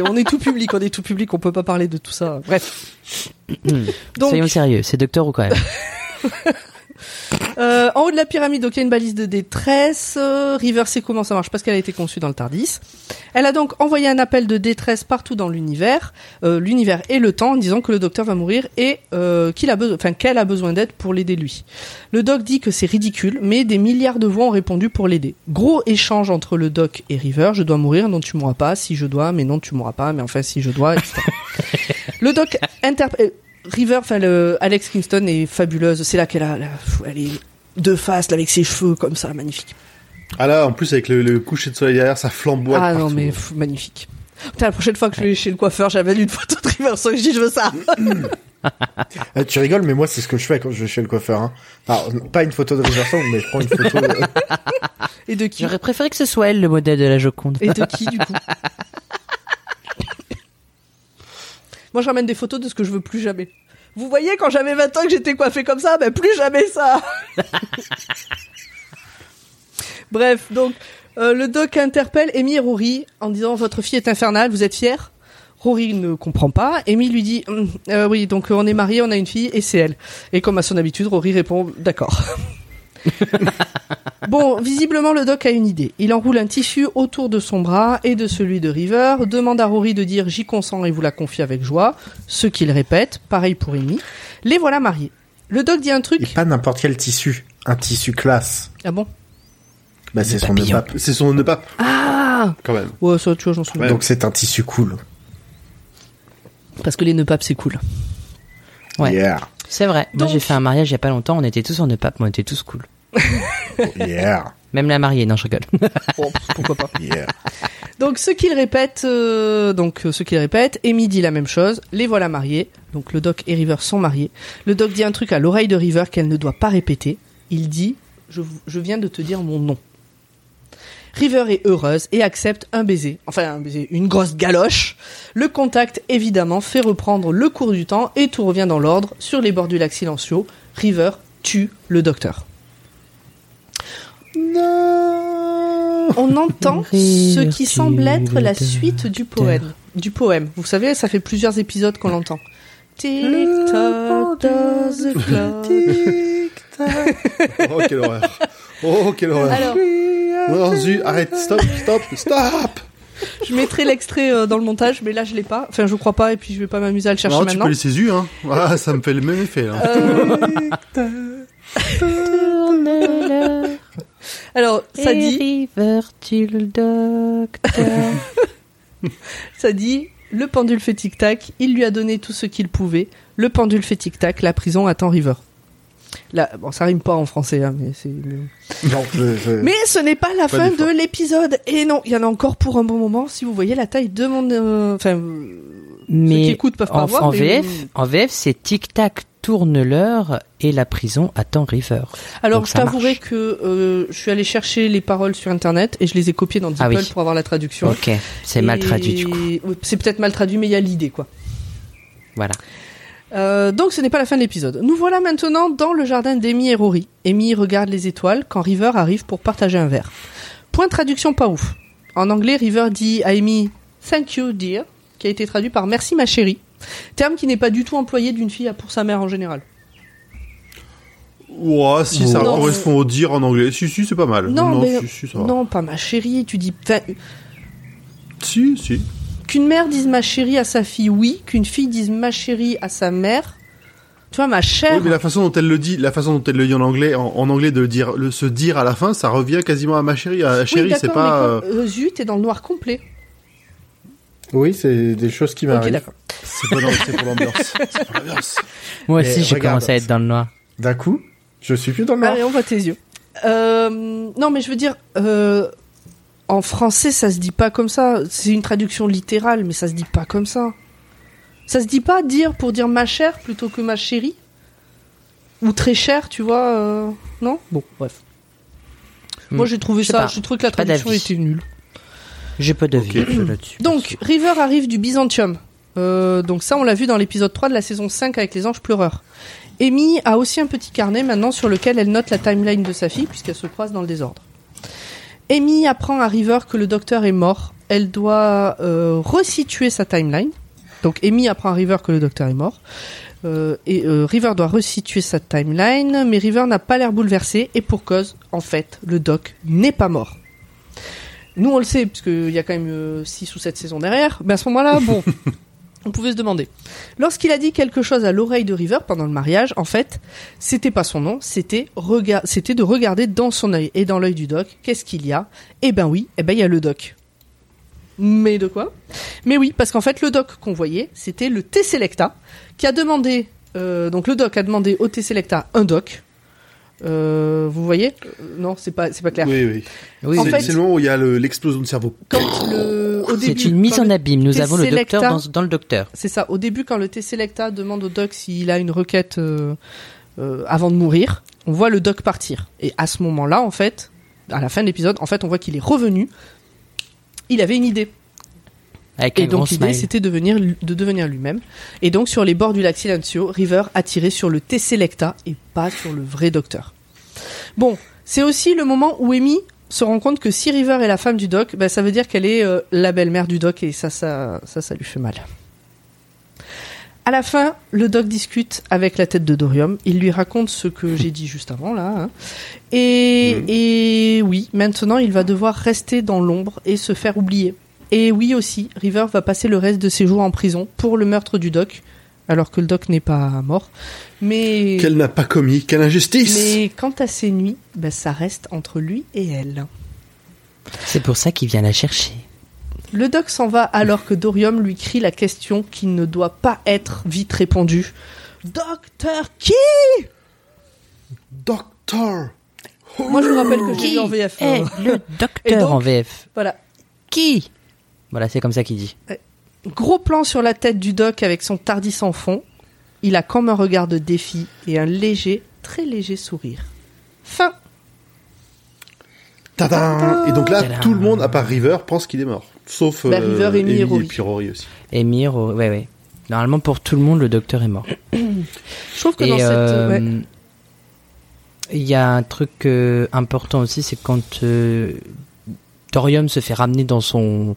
On est tout public. On est tout public. On peut pas parler de tout ça. Bref. Donc, Soyons sérieux, c'est docteur ou quand même Euh, en haut de la pyramide, donc il y a une balise de détresse. Euh, River sait comment ça marche? Parce qu'elle a été conçue dans le Tardis. Elle a donc envoyé un appel de détresse partout dans l'univers, euh, l'univers et le temps, en disant que le docteur va mourir et qu'il a besoin, enfin qu'elle a besoin d'aide pour l'aider lui. Le doc dit que c'est ridicule, mais des milliards de voix ont répondu pour l'aider. Gros échange entre le doc et River. Je dois mourir, non tu mourras pas. Si je dois, mais non tu mourras pas. Mais enfin si je dois, etc. le doc interprète. River, enfin le Alex Kingston est fabuleuse. C'est là qu'elle a, la- elle est de face là, avec ses cheveux comme ça, magnifique. Ah là, en plus avec le, le coucher de soleil derrière, ça flamboie. ah non mais pff, magnifique. Putain, la prochaine fois que je vais chez le coiffeur, j'avais une photo de River Song, je dis je veux ça. Ah, tu rigoles, mais moi, c'est ce que je fais quand je vais chez le coiffeur. Hein. Alors, pas une photo de Riversong, mais je prends une photo. euh, Et de qui? J'aurais préféré que ce soit elle le modèle de la Joconde. Et de qui du coup? Moi, je ramène des photos de ce que je veux plus jamais. Vous voyez, quand j'avais 20 ans que j'étais coiffée comme ça, ben plus jamais ça. Bref, donc euh, le doc interpelle Amy et Rory en disant votre fille est infernale, vous êtes fiers Rory ne comprend pas. Amy lui dit Hum, euh, oui, donc on est mariés, on a une fille et c'est elle. Et comme à son habitude, Rory répond d'accord. Bon, visiblement, le doc a une idée. Il enroule un tissu autour de son bras et de celui de River, demande à Rory de dire j'y consens et vous la confie avec joie, ce qu'il répète, pareil pour Amy. Les voilà mariés. Le doc dit un Et truc. pas n'importe quel tissu. Un tissu classe. Ah bon? Bah, c'est son papillon. pape. C'est son nœud pape, Ah quand même. Ouais, ça, tu vois, j'en souviens. Donc, c'est un tissu cool. Parce que les nœuds papes, c'est cool. Ouais. Yeah. C'est vrai. Moi, j'ai fait un mariage il y a pas longtemps. On était tous en pape. On était tous cool. Yeah. Même la mariée. Non, je rigole. Bon, pourquoi pas. Yeah. Donc, ce qu'il répète, euh, donc, euh, ce qu'il répète, Amy dit la même chose. Les voilà mariés. Donc, le doc et River sont mariés. Le doc dit un truc à l'oreille de River qu'elle ne doit pas répéter. Il dit, je, je viens de te dire mon nom. River est heureuse et accepte un baiser. Enfin, un baiser, une grosse galoche. Le contact, évidemment, fait reprendre le cours du temps et tout revient dans l'ordre. Sur les bords du lac silencieux, River tue le docteur. On entend ce qui semble être la suite du poème. Du poème. Vous savez, ça fait plusieurs épisodes qu'on l'entend. Oh, quelle horreur. Oh, quelle horreur. Alors, Non, zut, arrête, stop, stop, stop je mettrai l'extrait euh, dans le montage, mais là je l'ai pas. Enfin, je crois pas, et puis je vais pas m'amuser à le chercher Non, tu peux laisser zu, hein. Voilà, ça me fait le même effet, là. Euh, Alors, ça dit, ça dit, le pendule fait tic-tac, il lui a donné tout ce qu'il pouvait. Le pendule fait tic-tac, la prison attend River. Bon, ça rime pas en français, hein, mais c'est. Non, je, je- Mais ce n'est pas la Pas fin de l'épisode. Et non, il y en a encore pour un bon moment. Si vous voyez la taille de mon, euh, enfin, ceux qui Mais écoutent peuvent pas en, voir. en mais- VF, en VF, c'est tic tac tourne l'heure et la prison attend River. Alors, Donc je t'avouerai que euh, je suis allé chercher les paroles sur internet et je les ai copiées dans Ah DeepL oui. pour avoir la traduction. Ok, c'est mal traduit du coup. C'est peut-être mal traduit, mais il y a l'idée, quoi. Voilà. Euh, donc ce n'est pas la fin de l'épisode. Nous voilà maintenant dans le jardin d'Amy et Rory. Amy regarde les étoiles quand River arrive pour partager un verre. Point de traduction pas ouf. En anglais, River dit à Amy Thank you, dear, qui a été traduit par Merci ma chérie. Terme qui n'est pas du tout employé d'une fille pour sa mère en général. Ouah, si, ça Non. correspond au dire en anglais. Si, si, c'est pas mal. Non, mais si, si, ça va. non, pas ma chérie. Tu dis Si, si. Qu'une mère dise ma chérie à sa fille, oui. Qu'une fille dise ma chérie à sa mère. Tu vois, ma chère. Oui, mais la façon dont elle le dit, la façon dont elle le dit en anglais, en, en anglais de le dire, le se dire à la fin, ça revient quasiment à ma chérie. À chérie, c'est d'accord, pas. mais euh, quand, euh, zut, t'es dans le noir complet. Oui, c'est des choses qui Ok, m'arrivent. d'accord. C'est pas dans- c'est pour l'ambiance. C'est pour l'ambiance. Moi aussi, j'ai commencé à être dans le noir. D'un coup, je suis plus dans le noir. Allez, on voit tes yeux. Euh, non, mais je veux dire, euh, en français, ça se dit pas comme ça. C'est une traduction littérale, mais ça se dit pas comme ça. Ça se dit pas dire pour dire ma chère plutôt que ma chérie ou très chère, tu vois euh, Non? Bon, bref. Moi, Hmm. j'ai trouvé ça. pas. Je trouve que la traduction était nulle. J'ai pas d'avis là-dessus. Donc, River arrive du Byzantium. Euh, donc ça, on l'a vu dans l'épisode 3 de la saison 5 avec les anges pleureurs. Amy a aussi un petit carnet maintenant sur lequel elle note la timeline de sa fille puisqu'elle se croise dans le désordre. Amy apprend à River que le docteur est mort. Elle doit euh, resituer sa timeline. Donc Amy apprend à River que le docteur est mort. Euh, et euh, River doit resituer sa timeline, mais River n'a pas l'air bouleversé, et pour cause, en fait, le Doc n'est pas mort. Nous, on le sait, parce qu'il y a quand même 6 ou 7 saisons derrière, mais à ce moment-là, bon, on pouvait se demander. Lorsqu'il a dit quelque chose à l'oreille de River pendant le mariage, en fait, c'était pas son nom, c'était de regarder dans son œil et dans l'œil du Doc, qu'est-ce qu'il y a? Eh ben oui, eh ben il y a le Doc. Mais de quoi? Mais oui, parce qu'en fait, le doc qu'on voyait, c'était le T-Selecta, qui a demandé, euh, donc le doc a demandé au T-Selecta un doc. Euh, vous voyez? Non, c'est pas, c'est pas clair. Oui, oui. C'est oui. fait- c'est le moment où il y a le- l'explosion de cerveau. Quand le, au début, c'est une mise quand en le- abîme. Nous T avons le docteur dans le docteur. C'est ça. Au début, quand le T-Selecta demande au doc s'il a une requête euh, euh, avant de mourir, on voit le doc partir. Et à ce moment-là, en fait, à la fin de l'épisode, en fait, on voit qu'il est revenu. Il avait une idée. Avec Et donc l'idée c'était de, devenir, de devenir lui-même. Et donc sur les bords du lac Silencio, River a tiré sur le T-Selecta et pas sur le vrai docteur. Bon, c'est aussi le moment où Amy se rend compte que si River est la femme du doc, bah, ça veut dire qu'elle est euh, la belle-mère du doc et ça, ça, ça, ça lui fait mal. À la fin, le doc discute avec la tête de Dorium. Il lui raconte ce que j'ai dit juste avant là. hein. Et, Mhm. et oui, maintenant il va devoir rester dans l'ombre et se faire oublier. Et oui aussi, River va passer le reste de ses jours en prison pour le meurtre du doc, alors que le doc n'est pas mort. Mais, Qu'elle n'a pas commis, quelle injustice mais quant à ses nuits, bah, ça reste entre lui et elle. C'est pour ça qu'il vient la chercher. Le doc s'en va alors que Dorium lui crie la question qui ne doit pas être vite répondue. Docteur qui? Docteur Moi je me rappelle que j'ai vu en VF. est euh, le Et docteur donc- en VF Voilà. Qui? Voilà, c'est comme ça qu'il dit. Gros plan sur la tête du doc avec son tardis en fond. Il a comme un regard de défi et un léger, très léger sourire. Fin. Tadam Et donc là, Tadam. tout le monde, à part River, pense qu'il est mort. Sauf Bah, euh, River, et Rory. et puis Rory aussi. Emir, oh, ouais, ouais. Normalement, pour tout le monde, le docteur est mort. Je trouve que Et dans cette. euh, ouais. il y a un truc euh, important aussi, c'est quand euh, Thorium se fait ramener dans son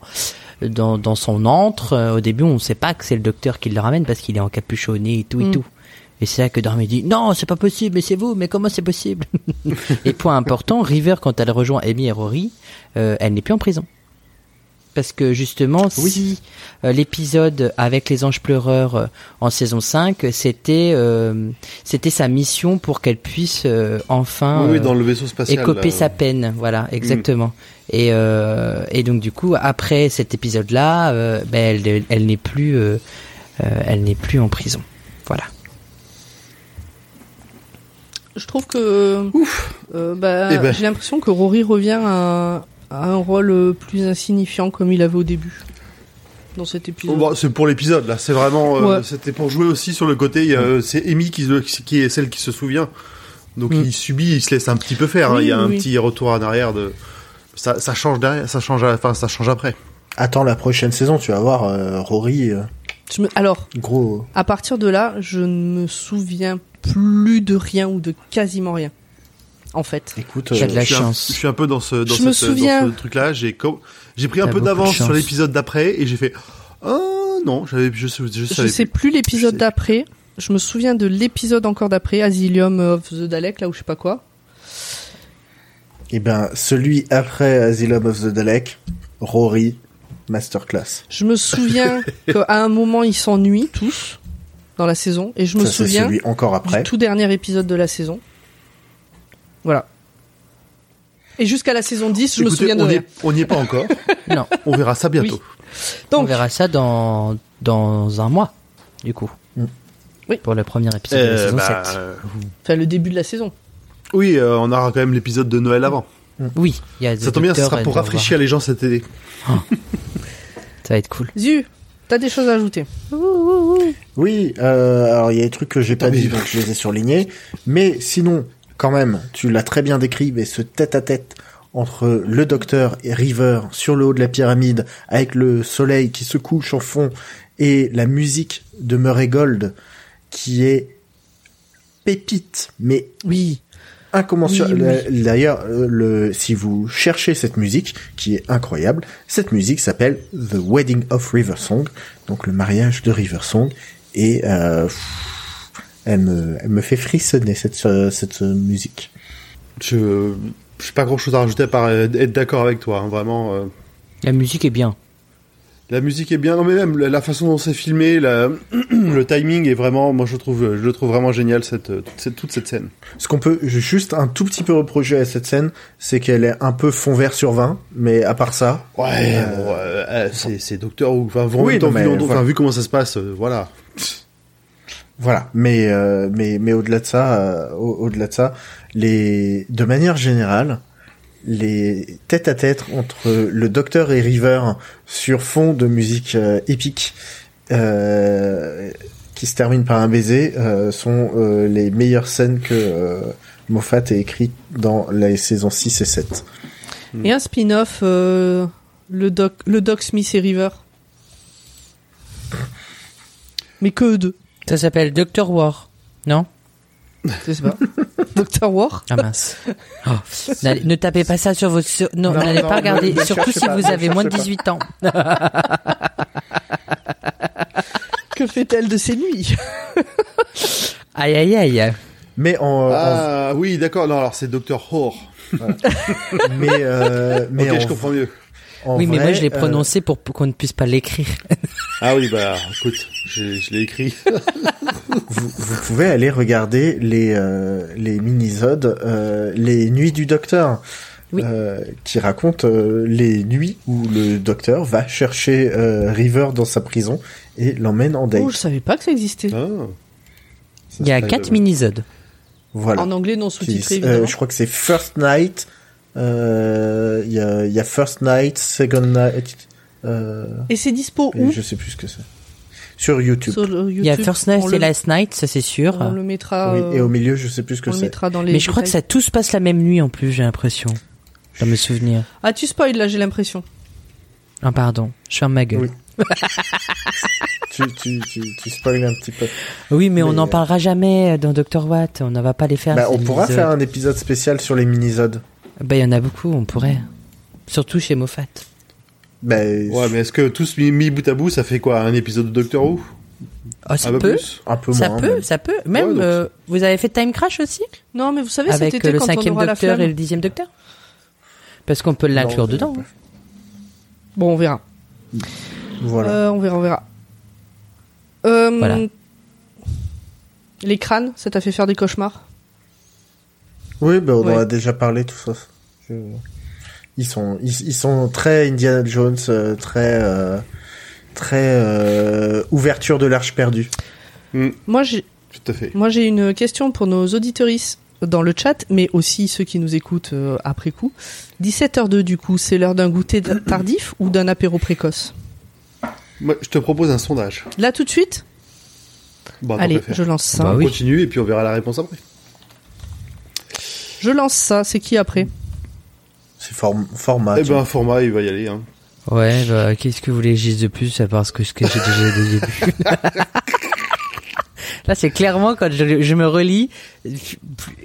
dans, dans son antre. euh, au début, on ne sait pas que c'est le docteur qui le ramène parce qu'il est encapuchonné et tout et Mm. tout. Et c'est là que Dormy dit non, c'est pas possible, mais c'est vous, mais comment c'est possible? Et point important, River quand elle rejoint Amy et Rory, euh, elle n'est plus en prison. Parce que justement, Oui. si euh, l'épisode avec les anges pleureurs euh, en saison 5, c'était euh, c'était sa mission pour qu'elle puisse euh, enfin oui, oui, dans le vaisseau spatial. écoper là. sa peine, voilà, exactement. Et, euh, et donc du coup, après cet épisode-là, euh, ben, elle, elle n'est plus, euh, euh, elle n'est plus en prison. Voilà. Je trouve que. euh, bah, Eh ben. J'ai l'impression que Rory revient à, à un rôle euh, plus insignifiant comme il avait au début. Dans cet Oh, épisode. bon, c'est pour l'épisode là, c'est vraiment, euh, Ouais. c'était pour jouer aussi sur le côté. y a- C'est Amy qui, qui est celle qui se souvient, donc Mm. il subit, il se laisse un petit peu faire. hein. Il y a un oui. petit retour en arrière de, ça, ça change derrière, ça change, à la fin, ça change après. Attends la prochaine saison, tu vas voir euh, Rory, euh, Je me- Alors, gros. à partir de là, je ne me souviens plus de rien ou de quasiment rien. En fait. Écoute, Il y a de euh, la je suis un- chance. je suis un peu dans ce, dans Je me cette- souviens. dans ce truc-là. J'ai, j'ai pris un peu d'avance sur l'épisode d'après et j'ai fait, ah non, j'avais, je, je, je Je savais sais plus. plus l'épisode Je d'après. Je me souviens de l'épisode encore d'après, Asylum of the Dalek, là où je sais pas quoi. eh ben, celui après Asylum of the Dalek, Rory, masterclass. Je me souviens qu'à un moment ils s'ennuient tous dans la saison, et je me Ça, c'est souviens celui encore après. du tout dernier épisode de la saison. Voilà. Et jusqu'à la saison 10, je me souviens de on n'y rien. est, on n'y est pas encore. Non, On verra ça bientôt. on Donc, verra ça dans dans un mois, du coup. Mm. Oui. Pour le premier épisode de la Euh, saison bah, 7. euh, enfin, le début de la saison. oui, euh, on aura quand même l'épisode de Noël avant. Oui, il y a Ça tombe bien, ce sera pour rafraîchir les gens cet été. Ça va être cool. Zu, t'as des choses à ajouter Oui, euh, alors il y a des trucs que j'ai pas dit, donc je les ai surlignés. Mais sinon, quand même, tu l'as très bien décrit, mais ce tête-à-tête entre le docteur et River sur le haut de la pyramide, avec le soleil qui se couche en fond, et la musique de Murray Gold, qui est pépite, mais Oui. incommensurable. Oui, oui. D'ailleurs, euh, le, si vous cherchez cette musique, qui est incroyable, cette musique s'appelle The Wedding of River Song, donc le mariage de River Song, et euh, elle me, elle me fait frissonner cette, euh, cette euh, musique. Je, j'ai pas grand chose à rajouter à part euh, être d'accord avec toi, hein, vraiment. euh. La musique est bien. La musique est bien, non mais même la, façon dont c'est filmé, la, le timing est vraiment, moi je trouve, je le trouve vraiment génial cette, toute cette, toute cette scène. Ce qu'on peut juste un tout petit peu reprocher à cette scène, c'est qu'elle est un peu fond vert sur 20, mais à part ça, Ouais, Euh, bon, c'est, c'est Docteur Who. Enfin, vraiment, Oui, vu, mais enfin, vu comment ça se passe, euh, voilà. Voilà, mais euh, mais mais au-delà de ça, euh, au- au-delà de ça, les de manière générale, les tête à tête entre le Docteur et River sur fond de musique euh, épique euh, qui se termine par un baiser euh, sont euh, les meilleures scènes que Moffat ait écrites dans les saisons 6 et 7. Et un spin-off, le doc, le doc Smith et River. Mais que eux deux. Ça s'appelle Doctor War. Non? Je sais pas. Doctor War? Ah mince. Oh. Ne tapez pas ça sur votre... Non, n'allez pas regarder. ne Surtout si pas, vous avez moins de cherchez 18 ans. Que fait-elle de ses nuits? Aïe aïe aïe. Mais en, Ah oui, d'accord. Non, alors c'est Docteur Whore. en- mais euh, mais en- je comprends mieux. En oui, mais vrai, moi je l'ai euh, prononcé pour, pour qu'on ne puisse pas l'écrire. Ah oui, bah écoute, je l'ai écrit. vous, vous pouvez aller regarder les euh, les minisodes euh, les nuits du docteur Oui. euh, qui racontent euh, les nuits où le docteur va chercher euh, River dans sa prison et l'emmène en date. Oh, je savais pas que ça existait. Ah. Ça Il y a s'appelle, 4 euh, minisodes. Voilà. En anglais non sous-titré euh, je crois que c'est First Night. Euh, Il y, a, il y a First Night, Second Night. Euh, Et c'est dispo et où je sais plus ce que c'est. Sur YouTube. Sur le Il y a. First Night et le- Last Night, ça c'est sûr. On le mettra. Oui, euh, et au milieu, je sais plus ce que on le c'est. mettra dans les. Mais je crois que ça tout se passe la même nuit en plus, j'ai l'impression. Dans mes souvenirs. Ah, tu spoil là, j'ai l'impression. Ah pardon, je ferme ma gueule. Oui. tu, tu, tu, tu spoil un petit peu. Oui, mais, on n'en euh, parlera jamais dans Doctor Watt. On ne va pas les faire. Bah, on pourra faire un épisode spécial sur les minisodes. Bah, il y en a beaucoup, on pourrait. Surtout chez Moffat. Bah, Ouais, mais est-ce que tous mis, mis bout à bout, ça fait quoi Un épisode de Doctor Who? Oh, ça Un peu peut. plus? Un peu Ça moins. peut, même. ça peut. Même, Ouais, donc euh, vous avez fait Time Crash aussi? Non, mais vous savez, cet Avec été, euh, le quand on cinquième aura Docteur et le dixième Docteur? Parce qu'on peut l'inclure dedans. Bon, on verra. Voilà. Euh, on verra, on verra. Euh, Voilà. Les crânes, ça t'a fait faire des cauchemars? Oui, bah, on en a déjà parlé, tout ça. Je- Ils sont, ils, ils sont très Indiana Jones, euh, très, euh, très euh, ouverture de l'arche perdue. Moi, j'ai Tout à fait. Moi, j'ai une question pour nos auditorices dans le chat, mais aussi ceux qui nous écoutent euh, après coup. 17h02, du coup, c'est l'heure d'un goûter tardif ou d'un apéro précoce? Moi, je te propose un sondage. Là, tout de suite? Bah, Allez, je lance ça. Bah On oui. continue et puis on verra la réponse après. Je lance ça. C'est qui après C'est form- format. Eh ben, vois. format, il va y aller. Hein. Ouais, bah, qu'est-ce que vous voulez que je dise de plus à part ce que, ce que j'ai déjà dit au début Là, c'est clairement quand je, je me relis,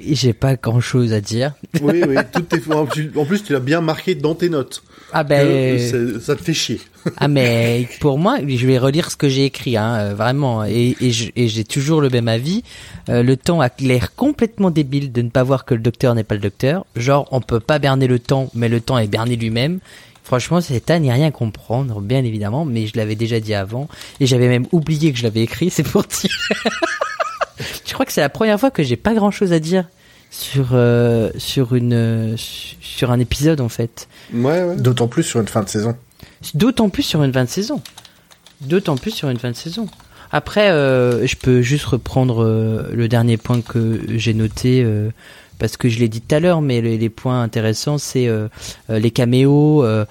j'ai pas grand chose à dire. Oui, oui. Est... en plus- En plus, tu l'as bien marqué dans tes notes. Ah ben, ça te fait chier. ah mais pour moi, je vais relire ce que j'ai écrit, hein, euh, vraiment, et, et j'ai toujours le même avis. Euh, le temps a l'air complètement débile de ne pas voir que le docteur n'est pas le docteur. Genre, on peut pas berner le temps, mais le temps est berné lui-même. Franchement, c'est à n'y rien comprendre, bien évidemment, mais je l'avais déjà dit avant, et j'avais même oublié que je l'avais écrit, c'est pour dire. je crois que c'est la première fois que j'ai pas grand chose à dire sur euh, sur une sur un épisode en fait. Ouais, ouais. D'autant plus sur une fin de saison. D'autant plus sur une fin de saison. D'autant plus sur une fin de saison. Après, euh, je peux juste reprendre euh, le dernier point que j'ai noté euh, parce que je l'ai dit tout à l'heure, mais les, points intéressants, c'est euh, euh, les caméos, euh,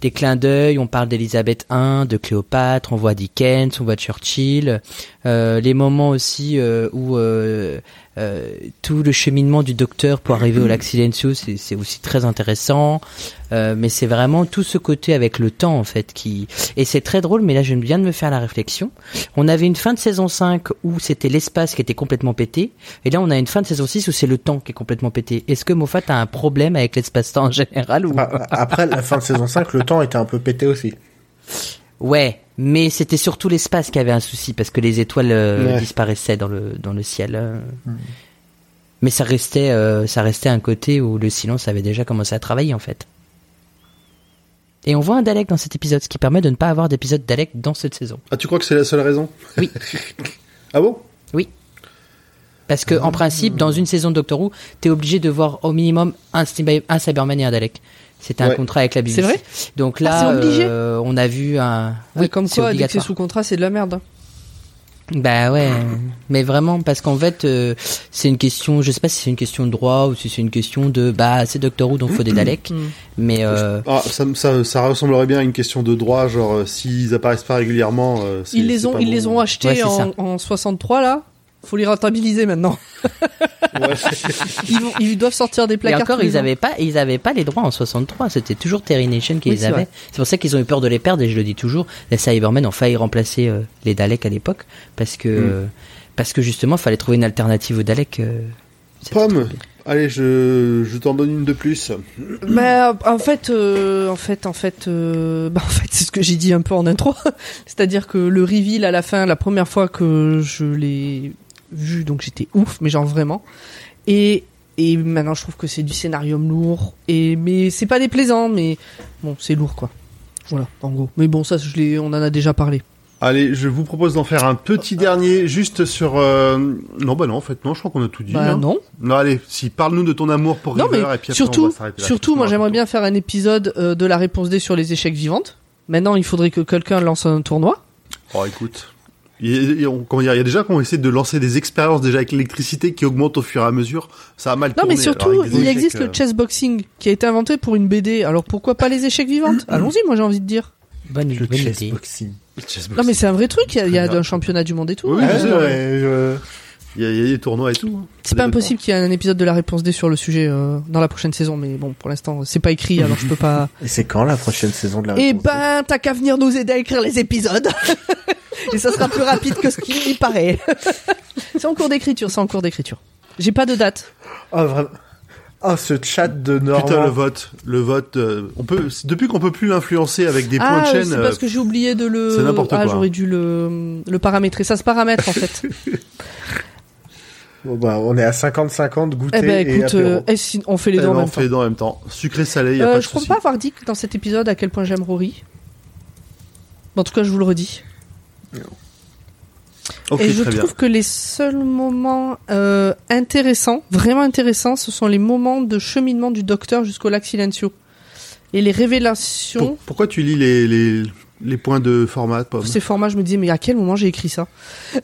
des clins d'œil. On parle d'Elisabeth I, de Cléopâtre, on voit Dickens, on voit Churchill. Les moments aussi où euh, tout le cheminement du docteur pour arriver au lac Silencio, c'est c'est aussi très intéressant. Euh, mais c'est vraiment tout ce côté avec le temps en fait qui et c'est très drôle mais là je viens de me faire la réflexion on avait une fin de saison 5 où c'était l'espace qui était complètement pété et là on a une fin de saison 6 où c'est le temps qui est complètement pété est-ce que Moffat a un problème avec l'espace-temps en général ou Bah, après la fin de saison 5, le temps était un peu pété aussi. Ouais, mais c'était surtout l'espace qui avait un souci parce que les étoiles euh, Ouais. disparaissaient dans le dans le ciel. euh. Mais ça restait euh, ça restait un côté où le silence avait déjà commencé à travailler en fait. Et on voit un Dalek dans cet épisode, ce qui permet de ne pas avoir d'épisode Dalek dans cette saison. Ah, tu crois que c'est la seule raison? Oui. ah bon? Parce que en principe, dans une saison de Doctor Who, t'es obligé de voir au minimum un, un Cyberman et un Dalek. C'était un Ouais. contrat avec la BBC. C'est vrai? Donc Ah, là, c'est obligé euh, on a vu un. Oui, comme quoi, dès que c'est sous contrat, c'est de la merde. Bah ouais, mais vraiment parce qu'en fait euh, c'est une question, je sais pas si c'est une question de droit ou si c'est une question de bah c'est Doctor Who donc faut des Daleks, Mm. mais euh, ah, ça, me- ça, ça ressemblerait bien à une question de droit, genre euh, s'ils apparaissent pas régulièrement. euh, c'est- Ils les ont, ils bon. les ont achetés Ouais, en 63 là? Faut les rentabiliser maintenant. Ouais. Ils, vont- ils doivent sortir des et placards. encore tous les ils ans. avaient pas ils avaient pas les droits en 63, c'était toujours Terry Nation qui Oui, les c'est avait. C'est pour ça qu'ils ont eu peur de les perdre et je le dis toujours, les Cybermen ont failli remplacer euh, les Daleks à l'époque parce que Mm. euh, parce que justement fallait trouver une alternative aux Daleks. euh, Pomme, allez, je, je t'en donne une de plus. Mais euh, en fait, euh, en fait, en fait, euh, bah, en fait, c'est ce que j'ai dit un peu en intro. C'est-à-dire que le reveal à la fin, la première fois que je l'ai vu, donc j'étais ouf, mais genre vraiment. Et et maintenant, je trouve que c'est du scénarium lourd. Et mais c'est pas déplaisant, mais bon, c'est lourd quoi. Voilà, en gros. Mais bon, ça, je l'ai, on en a déjà parlé. Allez, je vous propose d'en faire un petit dernier juste sur. euh, Non, bah non, en fait, non, je crois qu'on a tout dit. Bah hein. non. Non, allez, si parle-nous de ton amour pour Non, River mais et puis après, on surtout, va surtout, moi j'aimerais bien faire un épisode euh, de la réponse D sur les échecs vivantes. Maintenant, il faudrait que quelqu'un lance un tournoi. Oh, écoute. Il y, a, il y a- comment dire, il y a déjà qu'on essaie de lancer des expériences déjà avec l'électricité qui augmentent au fur et à mesure. Ça a mal Non, tourné. mais surtout, alors il échecs, existe euh, le chessboxing qui a été inventé pour une BD. Alors pourquoi pas les échecs vivantes Allons-y, moi j'ai envie de dire. Bonne, Le bonne chessboxing. Non, mais c'est un vrai truc. Il y a, il y a Très bien. un championnat du monde et tout. Oui, hein. je sais, Ouais, ouais. ouais, je- Il y, a, il y a des tournois et tout. hein. C'est pas impossible qu'il y ait un épisode de la réponse D sur le sujet euh, dans la prochaine saison, mais bon, pour l'instant, c'est pas écrit, alors je peux pas. Et c'est quand la prochaine saison de la Eh réponse ben, t'as qu'à venir nous aider à écrire les épisodes. et ça sera plus rapide que ce qu'il y paraît. c'est en cours d'écriture, c'est en cours d'écriture. J'ai pas de date. Ah, vraiment. Ah, ce chat de Normand. Putain, le vote, le vote. euh, on peut depuis qu'on peut plus l'influencer avec des points ah, de chaîne. c'est euh, parce que j'ai oublié de le. c'est n'importe ah, quoi. j'aurais dû le, le paramétrer. Ça se paramètre en fait. Bon, bah, on est à 50-50, goûter eh ben et apéro. euh, si- on fait les eh deux en même on temps. fait les deux en même temps. Sucré salé, y a Euh, pas de je crois souci. pas avoir dit que dans cet épisode à quel point j'aime Rory. Mais En tout cas, je vous le redis. Ok, et je bien. trouve que les seuls moments euh, intéressants, vraiment intéressants, ce sont les moments de cheminement du docteur jusqu'au lac Silencio. Et les révélations, Pour- pourquoi tu lis les, les, les points de format, Pomme? Ces formats, je me disais, mais à quel moment j'ai écrit ça?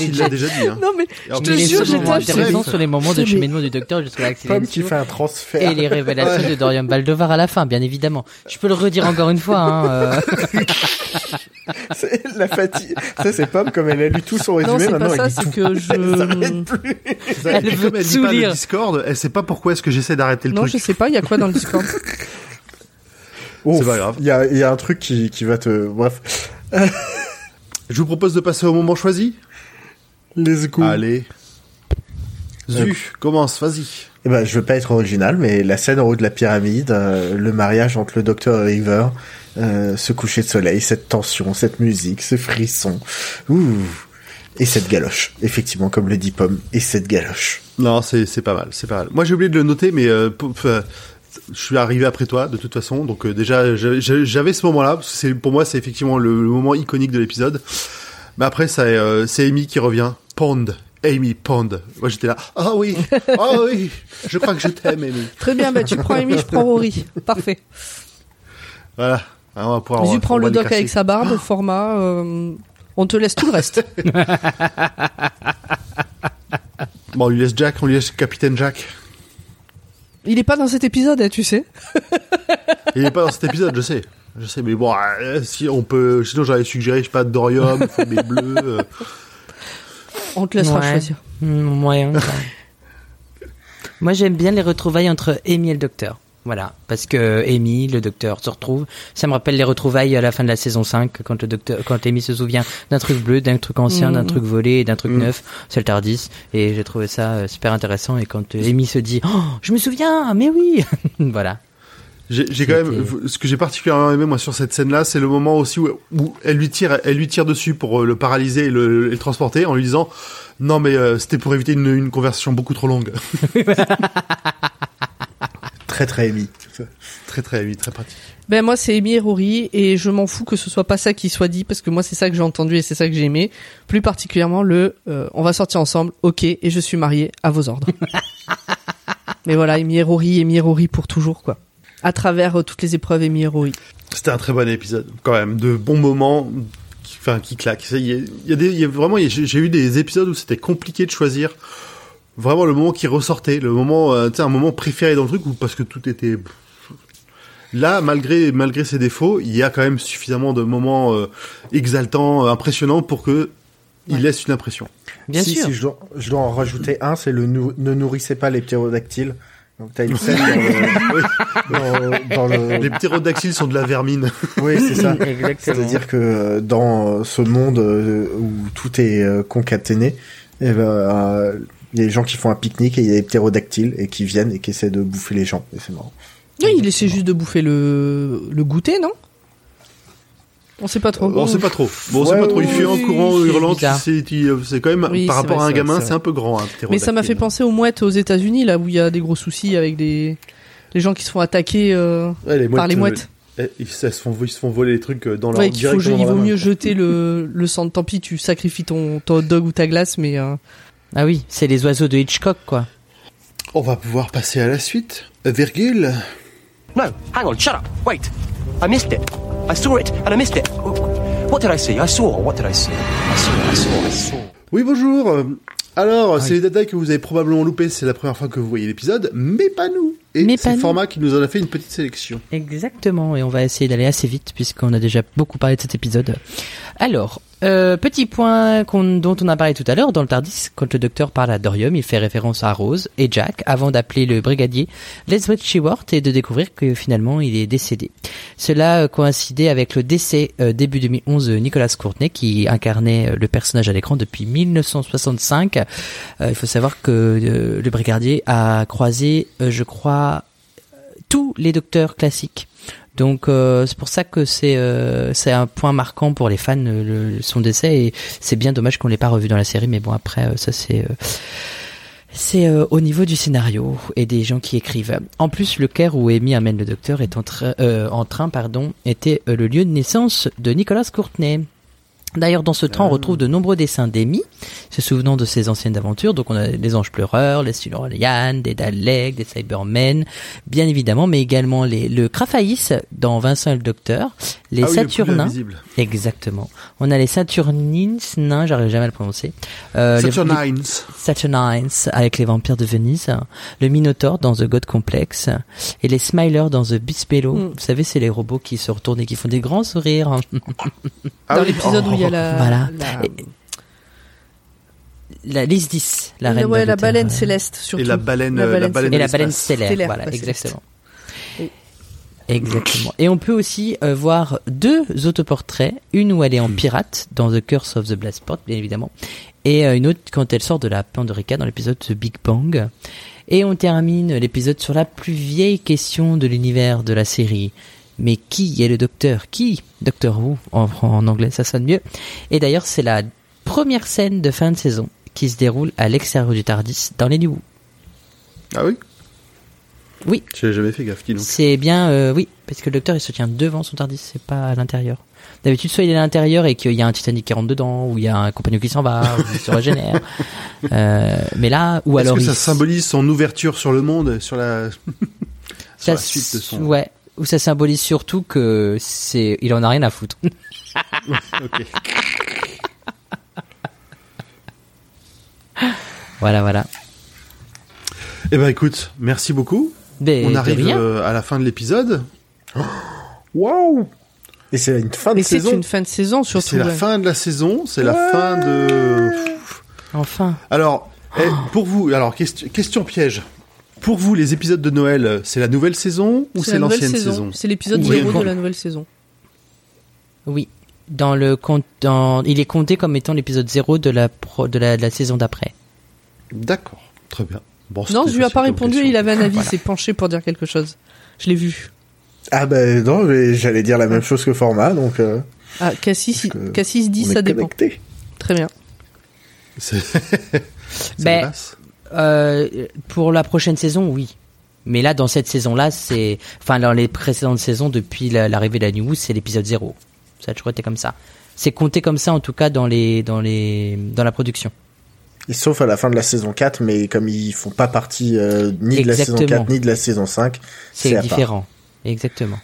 il l'a déjà dit. Hein. Non mais, je te jure, j'étais intéressants sont les moments de cheminement du docteur jusqu'à l'accident. Fait un transfert. Et les révélations de Dorian Baldovar à la fin, bien évidemment. Je peux le redire encore une fois. Hein, euh. C'est la fatigue. Ça, c'est Pomme, comme elle a lu tout son non, résumé, c'est maintenant pas elle ça, dit c'est tout. que je... s'arrête plus. Elle veut comme elle tout dit pas lire. le Discord, elle sait pas pourquoi est-ce que j'essaie d'arrêter le Non, truc. je sais pas, il y a quoi dans le Discord? C'est pas grave. Il y a, il y a un truc qui, qui va te... Bref. Je vous propose de passer au moment choisi. Les coups. Allez. Zu, commence, vas-y. Eh ben, je veux pas être original, mais la scène en haut de la pyramide, euh, le mariage entre le docteur et River, euh, ce coucher de soleil, cette tension, cette musique, ce frisson, ouh, et cette galoche, effectivement, comme le dit Pomme, et cette galoche. Non, c'est pas mal, c'est pas mal. Moi, j'ai oublié de le noter, mais euh, euh, je suis arrivé après toi, de toute façon. Donc euh, déjà, j'avais- ce moment-là. c'est pour moi, c'est effectivement le, le moment iconique de l'épisode. Mais après, euh, c'est Amy qui revient. Pond, Amy Pond. Moi, j'étais là. Ah oui, ah oui. Je crois que je t'aime, Amy. Très bien, bah, tu prends Amy, je prends Rory. Parfait. Voilà. Ah, on va pouvoir. On prends le doc avec sa barbe, format. euh, on te laisse tout le reste. Bon, on lui laisse Jack, on lui laisse Capitaine Jack. Il est pas dans cet épisode, hein, tu sais. Il est pas dans cet épisode, je sais. Je sais, mais bon, euh, si on peut, sinon j'avais suggéré, je sais pas, Dorium, Fumée Bleue. euh, On te laissera Ouais. choisir. Moyen. quoi. Moi, j'aime bien les retrouvailles entre Amy et le docteur. Voilà, parce que Amy, le docteur, se retrouve. Ça me rappelle les retrouvailles à la fin de la saison 5, quand le docteur, quand Amy se souvient d'un truc bleu, d'un truc ancien, d'un Mhm. truc volé, et d'un truc Mhm. neuf. C'est le Tardis, et j'ai trouvé ça euh, super intéressant. Et quand euh, Amy se dit, oh, je me souviens, mais oui, voilà. J'ai j'ai quand même ce que j'ai particulièrement aimé moi sur cette scène-là, c'est le moment aussi où, où elle lui tire, elle lui tire dessus pour euh, le paralyser et le, et le transporter en lui disant non mais euh, c'était pour éviter une, une conversation beaucoup trop longue. Très très émis. très très oui, très pratique. Ben moi c'est Amy et Rory et je m'en fous que ce soit pas ça qui soit dit parce que moi c'est ça que j'ai entendu et c'est ça que j'ai aimé. Plus particulièrement le euh, on va sortir ensemble, ok, et je suis marié à vos ordres. Mais voilà, Amy et Rory, Amy et Rory pour toujours quoi. À travers euh, toutes les épreuves, Amy et Rory. C'était un très bon épisode, quand même, de bons moments, qui, enfin qui claquent. Il y a, il y a des, il y a vraiment, j'ai eu des épisodes où c'était compliqué de choisir vraiment le moment qui ressortait, le moment, euh, tu sais, un moment préféré dans le truc, ou parce que tout était. Là, malgré malgré ses défauts, il y a quand même suffisamment de moments euh, exaltants, euh, impressionnants pour que il laisse une impression. Bien si, sûr. Si je dois, je dois en rajouter un, c'est le nou- ne nourrissez pas les ptérodactyles. Donc t'as une scène dans le, dans, dans le, Les ptérodactyles sont de la vermine. oui c'est ça. C'est-à-dire que dans ce monde où tout est concaténé, eh ben, euh, il y a des gens qui font un pique-nique et il y a des ptérodactyles et qui viennent et qui essaient de bouffer les gens. Et c'est marrant. Oui, il essaie juste de bouffer le le goûter, non? On sait pas trop. on sait pas trop. Bon, on sait Ouais, pas trop. Il fait en courant, hurlant. tu- C'est quand même Oui, par rapport vrai, à un gamin, c'est un peu grand. Un Mais ça m'a fait penser aux mouettes aux États-Unis, là où il y a des gros soucis avec des les gens qui se font attaquer euh, Ouais, les par les euh, mouettes. eh, ils, se font, ils se font voler les trucs euh, dans leur Ouais, faut, il vaut mieux jeter le le sang. Tant pis, tu sacrifies ton ton hot dog ou ta glace, mais euh, Ah oui, c'est les oiseaux de Hitchcock, quoi. On va pouvoir passer à la suite. Virgule. No, hang on, shut up. Wait. I missed it. I saw it and I missed it. What did I see? I saw. What did I see? I saw, I saw, I saw. Oui, bonjour. Alors, c'est les détails que vous avez probablement loupés. C'est la première fois que vous voyez l'épisode, mais pas nous. Et Mais c'est pas nous. Format qui nous en a fait une petite sélection. Exactement, et on va essayer d'aller assez vite puisqu'on a déjà beaucoup parlé de cet épisode. Alors, euh, petit point dont on a parlé tout à l'heure dans le Tardis, quand le docteur parle à Dorium, il fait référence à Rose et Jack avant d'appeler le brigadier Leswell Shewart et de découvrir que finalement il est décédé. Cela euh, coïncidait avec le décès euh, début 2011 de Nicolas Courtney qui incarnait euh, le personnage à l'écran depuis 1965. Euh, il faut savoir que euh, le brigadier a croisé, je crois, tous les docteurs classiques. Donc euh, c'est pour ça que c'est euh, c'est un point marquant pour les fans euh, le, son décès et c'est bien dommage qu'on l'ait pas revu dans la série mais bon après euh, ça c'est c'est au niveau du scénario et des gens qui écrivent. En plus, le Caire où Amy amène le docteur est en, train euh, en train, pardon, était le lieu de naissance de Nicolas Courtney. D'ailleurs, dans ce train, on retrouve de nombreux dessins d'Amy, se souvenant de ses anciennes aventures. Donc, on a les anges pleureurs, les Silurians, des Daleks, des Cybermen, bien évidemment, mais également les, le Craphaïs dans Vincent et le Docteur, les Ah oui, Saturnins. Exactement. On a les Saturnines, nains, j'arrive jamais à le prononcer. Euh, les- les- Saturnines. Saturnines avec les vampires de Venise, le Minotaur dans The God Complex et les Smilers dans The Beast Below. Mm. Vous savez, c'est les robots qui se retournent et qui font des grands sourires. Ah dans oui. l'épisode où il y a la Voilà. la, Et- La lys 10, la la- reine ouais, la baleine céleste surtout. Et la baleine, La euh, la baleine et la baleine stellaire, Stellaire, voilà, exactement. Exactement. Et on peut aussi euh, voir deux autoportraits, une où elle est Hmm. en pirate dans The Curse of the Blast Spot, bien évidemment, et euh, une autre quand elle sort de la Pandorica dans l'épisode The Big Bang. Et on termine l'épisode sur la plus vieille question de l'univers de la série. Mais qui est le docteur? Qui? Docteur Who en, en anglais, ça sonne mieux. Et d'ailleurs, c'est la première scène de fin de saison qui se déroule à l'extérieur du Tardis dans les New Who. Ah oui? Oui. J'ai jamais fait gaffe, dis donc. C'est bien, euh, oui, parce que le docteur il se tient devant son Tardis, c'est pas à l'intérieur. D'habitude, soit il est à l'intérieur et qu'il y a un Titanic qui rentre dedans, ou il y a un compagnon qui s'en va, ou il se régénère. Euh, mais là, ou Est-ce alors que il ça symbolise son ouverture sur le monde, sur la, sur la suite de son. ouais, ou ça symbolise surtout que c'est, il en a rien à foutre. Voilà, voilà. Eh ben écoute, merci beaucoup. Mais On arrive rien. euh, à la fin de l'épisode. Waouh Et c'est une fin de Et c'est saison. une fin de saison surtout. C'est la ouais. fin de la saison, c'est la fin de. Enfin. Alors, eh, pour vous, alors question, question piège. Pour vous, les épisodes de Noël, euh, c'est la nouvelle saison ou c'est la l'ancienne saison, C'est l'épisode Oui. 0 de la nouvelle saison. Oui. Dans le compte, dans, il est compté comme étant l'épisode 0 de la pro, de la, de la saison d'après. D'accord, très bien. Bon, Non, je lui ai pas répondu, question. il avait un avis, il Voilà. s'est penché pour dire quelque chose. Je l'ai vu. Ah ben non, j'allais dire la même chose que format, donc euh, Ah, Cassis, Cassis dit ça dépend. Très bien. C'est. Ben. Euh, pour la prochaine saison, oui. Mais là, dans cette saison-là, c'est, enfin, dans les précédentes saisons, depuis la- l'arrivée de la New, c'est l'épisode 0. Ça a toujours été comme ça. C'est compté comme ça, en tout cas, dans les, dans les, dans la production. Et sauf à la fin de la saison 4, mais comme ils font pas partie euh, ni de la saison Exactement. 4 ni de la saison 5, C'est part. différent. Exactement.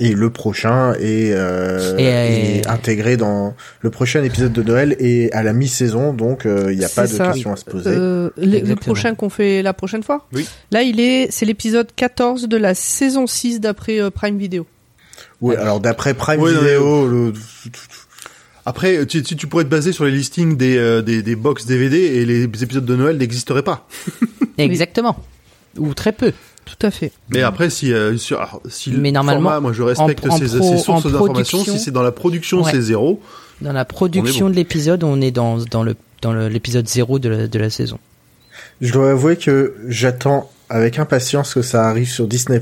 Et le prochain est, euh, Et, est euh, intégré dans le prochain épisode de Noël et à la mi-saison, donc euh, il n'y a pas de questions à se poser. Euh, le, prochain qu'on fait la prochaine fois Oui. Là, il est, c'est l'épisode 14 de la saison 6 d'après euh, Prime Video. Ouais, alors d'après Prime Ouais, Video, le... Après, tu, tu, tu pourrais te baser sur les listings des, euh, des, des box DVD et les épisodes de Noël n'existeraient pas. Exactement. Ou très peu. Tout à fait. Mais après, si, euh, sur, alors, si Mais le normalement, format, moi je respecte en- en ces, pro- ces en sources d'informations. production- Si c'est dans la production, Ouais. c'est zéro. Dans la production bon. de l'épisode, on est dans, dans le, dans le- l'épisode 0 de la, de la saison. je dois avouer que j'attends avec impatience que ça arrive sur Disney+,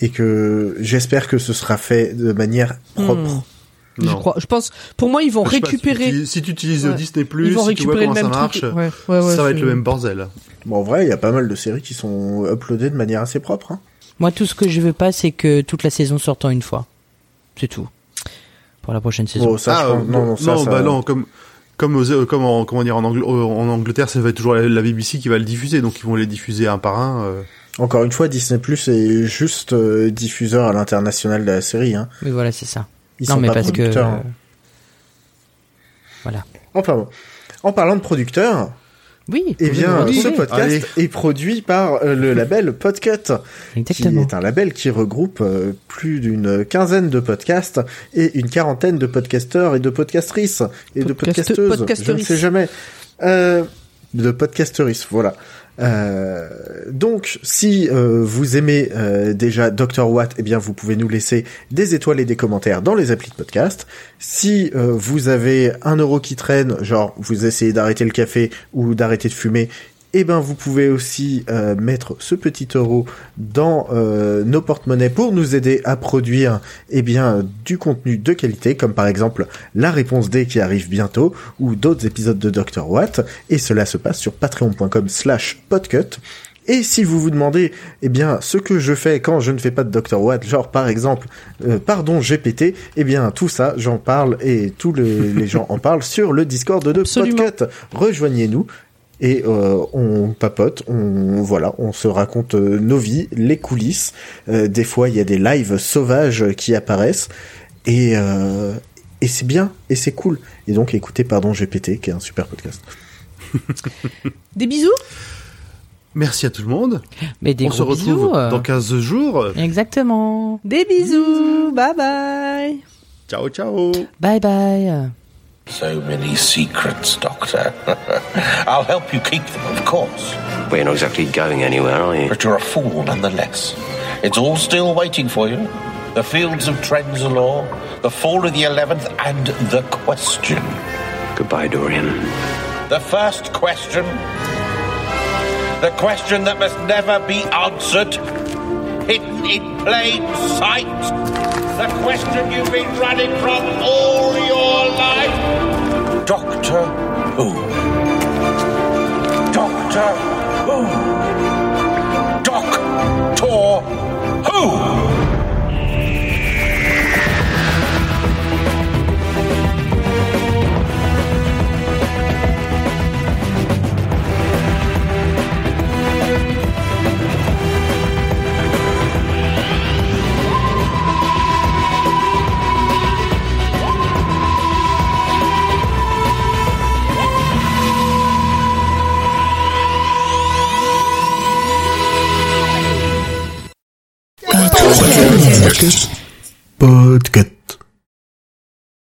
et que j'espère que ce sera fait de manière propre. Hmm. Je crois. Je pense. Pour moi, ils vont Je sais pas, récupérer. si tu, si utilises Ouais. Disney+, ils vont si tu vois récupérer le même ça marche, truc. Ouais, ouais, ouais, ça va être le même bordel. Bon, en vrai, il y a pas mal de séries qui sont uploadées de manière assez propre. Hein. Moi, tout ce que je veux pas, c'est que toute la saison sorte en une fois. C'est tout. Pour la prochaine saison. Bon, ça, ah, pense- non, non, ça, ça- bah non, comme comme aux, comme en, comment dire en, Angl- euh, en Angleterre, ça va être toujours la, la BBC qui va le diffuser, donc ils vont les diffuser un par un. euh. Encore une fois, Disney Plus est juste euh, diffuseur à l'international de la série. Hein. Oui, voilà, c'est ça. Ils non, sont mais pas parce que. producteurs. hein. Voilà. Enfin bon. En parlant de producteurs, Oui. eh bien, ce podcast est produit par euh, le label Podcut, qui est un label qui regroupe euh, plus d'une quinzaine de podcasts et une quarantaine de podcasteurs et de podcastrices et de Podcaste- podcasteuses. Je ne podcasteristes. sais jamais. Euh, de podcasteristes, voilà. Euh, donc, si euh, vous aimez euh, déjà Dr Watt, eh bien, vous pouvez nous laisser des étoiles et des commentaires dans les applis de podcast. Si vous avez un euro qui traîne, genre vous essayez d'arrêter le café ou d'arrêter de fumer, eh ben, vous pouvez aussi euh, mettre ce petit euro dans euh, nos porte-monnaies pour nous aider à produire eh bien du contenu de qualité, comme par exemple la réponse D qui arrive bientôt ou d'autres épisodes de Dr Watt. Et cela se passe sur patreon.com/slash podcut. Et si vous vous demandez, eh bien, ce que je fais quand je ne fais pas de Dr Watt, genre par exemple, euh, pardon GPT, eh bien, tout ça, j'en parle et tous les, les gens en parlent sur le Discord de Absolument. Podcut. Rejoignez-nous et euh, on papote, on voilà, on se raconte euh, nos vies, les coulisses. Euh, des fois, il y a des lives sauvages qui apparaissent et euh, et c'est bien et c'est cool. Et donc, écoutez, pardon GPT, qui est un super podcast. Des bisous. Merci à tout le monde. Mais des On gros se retrouve bisous, dans 15 jours. Exactement. Des bisous. Bye bye. Ciao, ciao. Bye bye. So many secrets, Doctor. I'll help you keep them, of course. Well, you're not exactly going anywhere, are you? But you're a fool nonetheless. It's all still waiting for you. The fields of Trenzalore, the fall of the Eleventh, and the question. Goodbye, Dorian. The first question. The question that must never be answered. Hidden in plain sight. The question you've been running from all your life. Doctor Who. Doctor Who. Doctor Who. Podcast.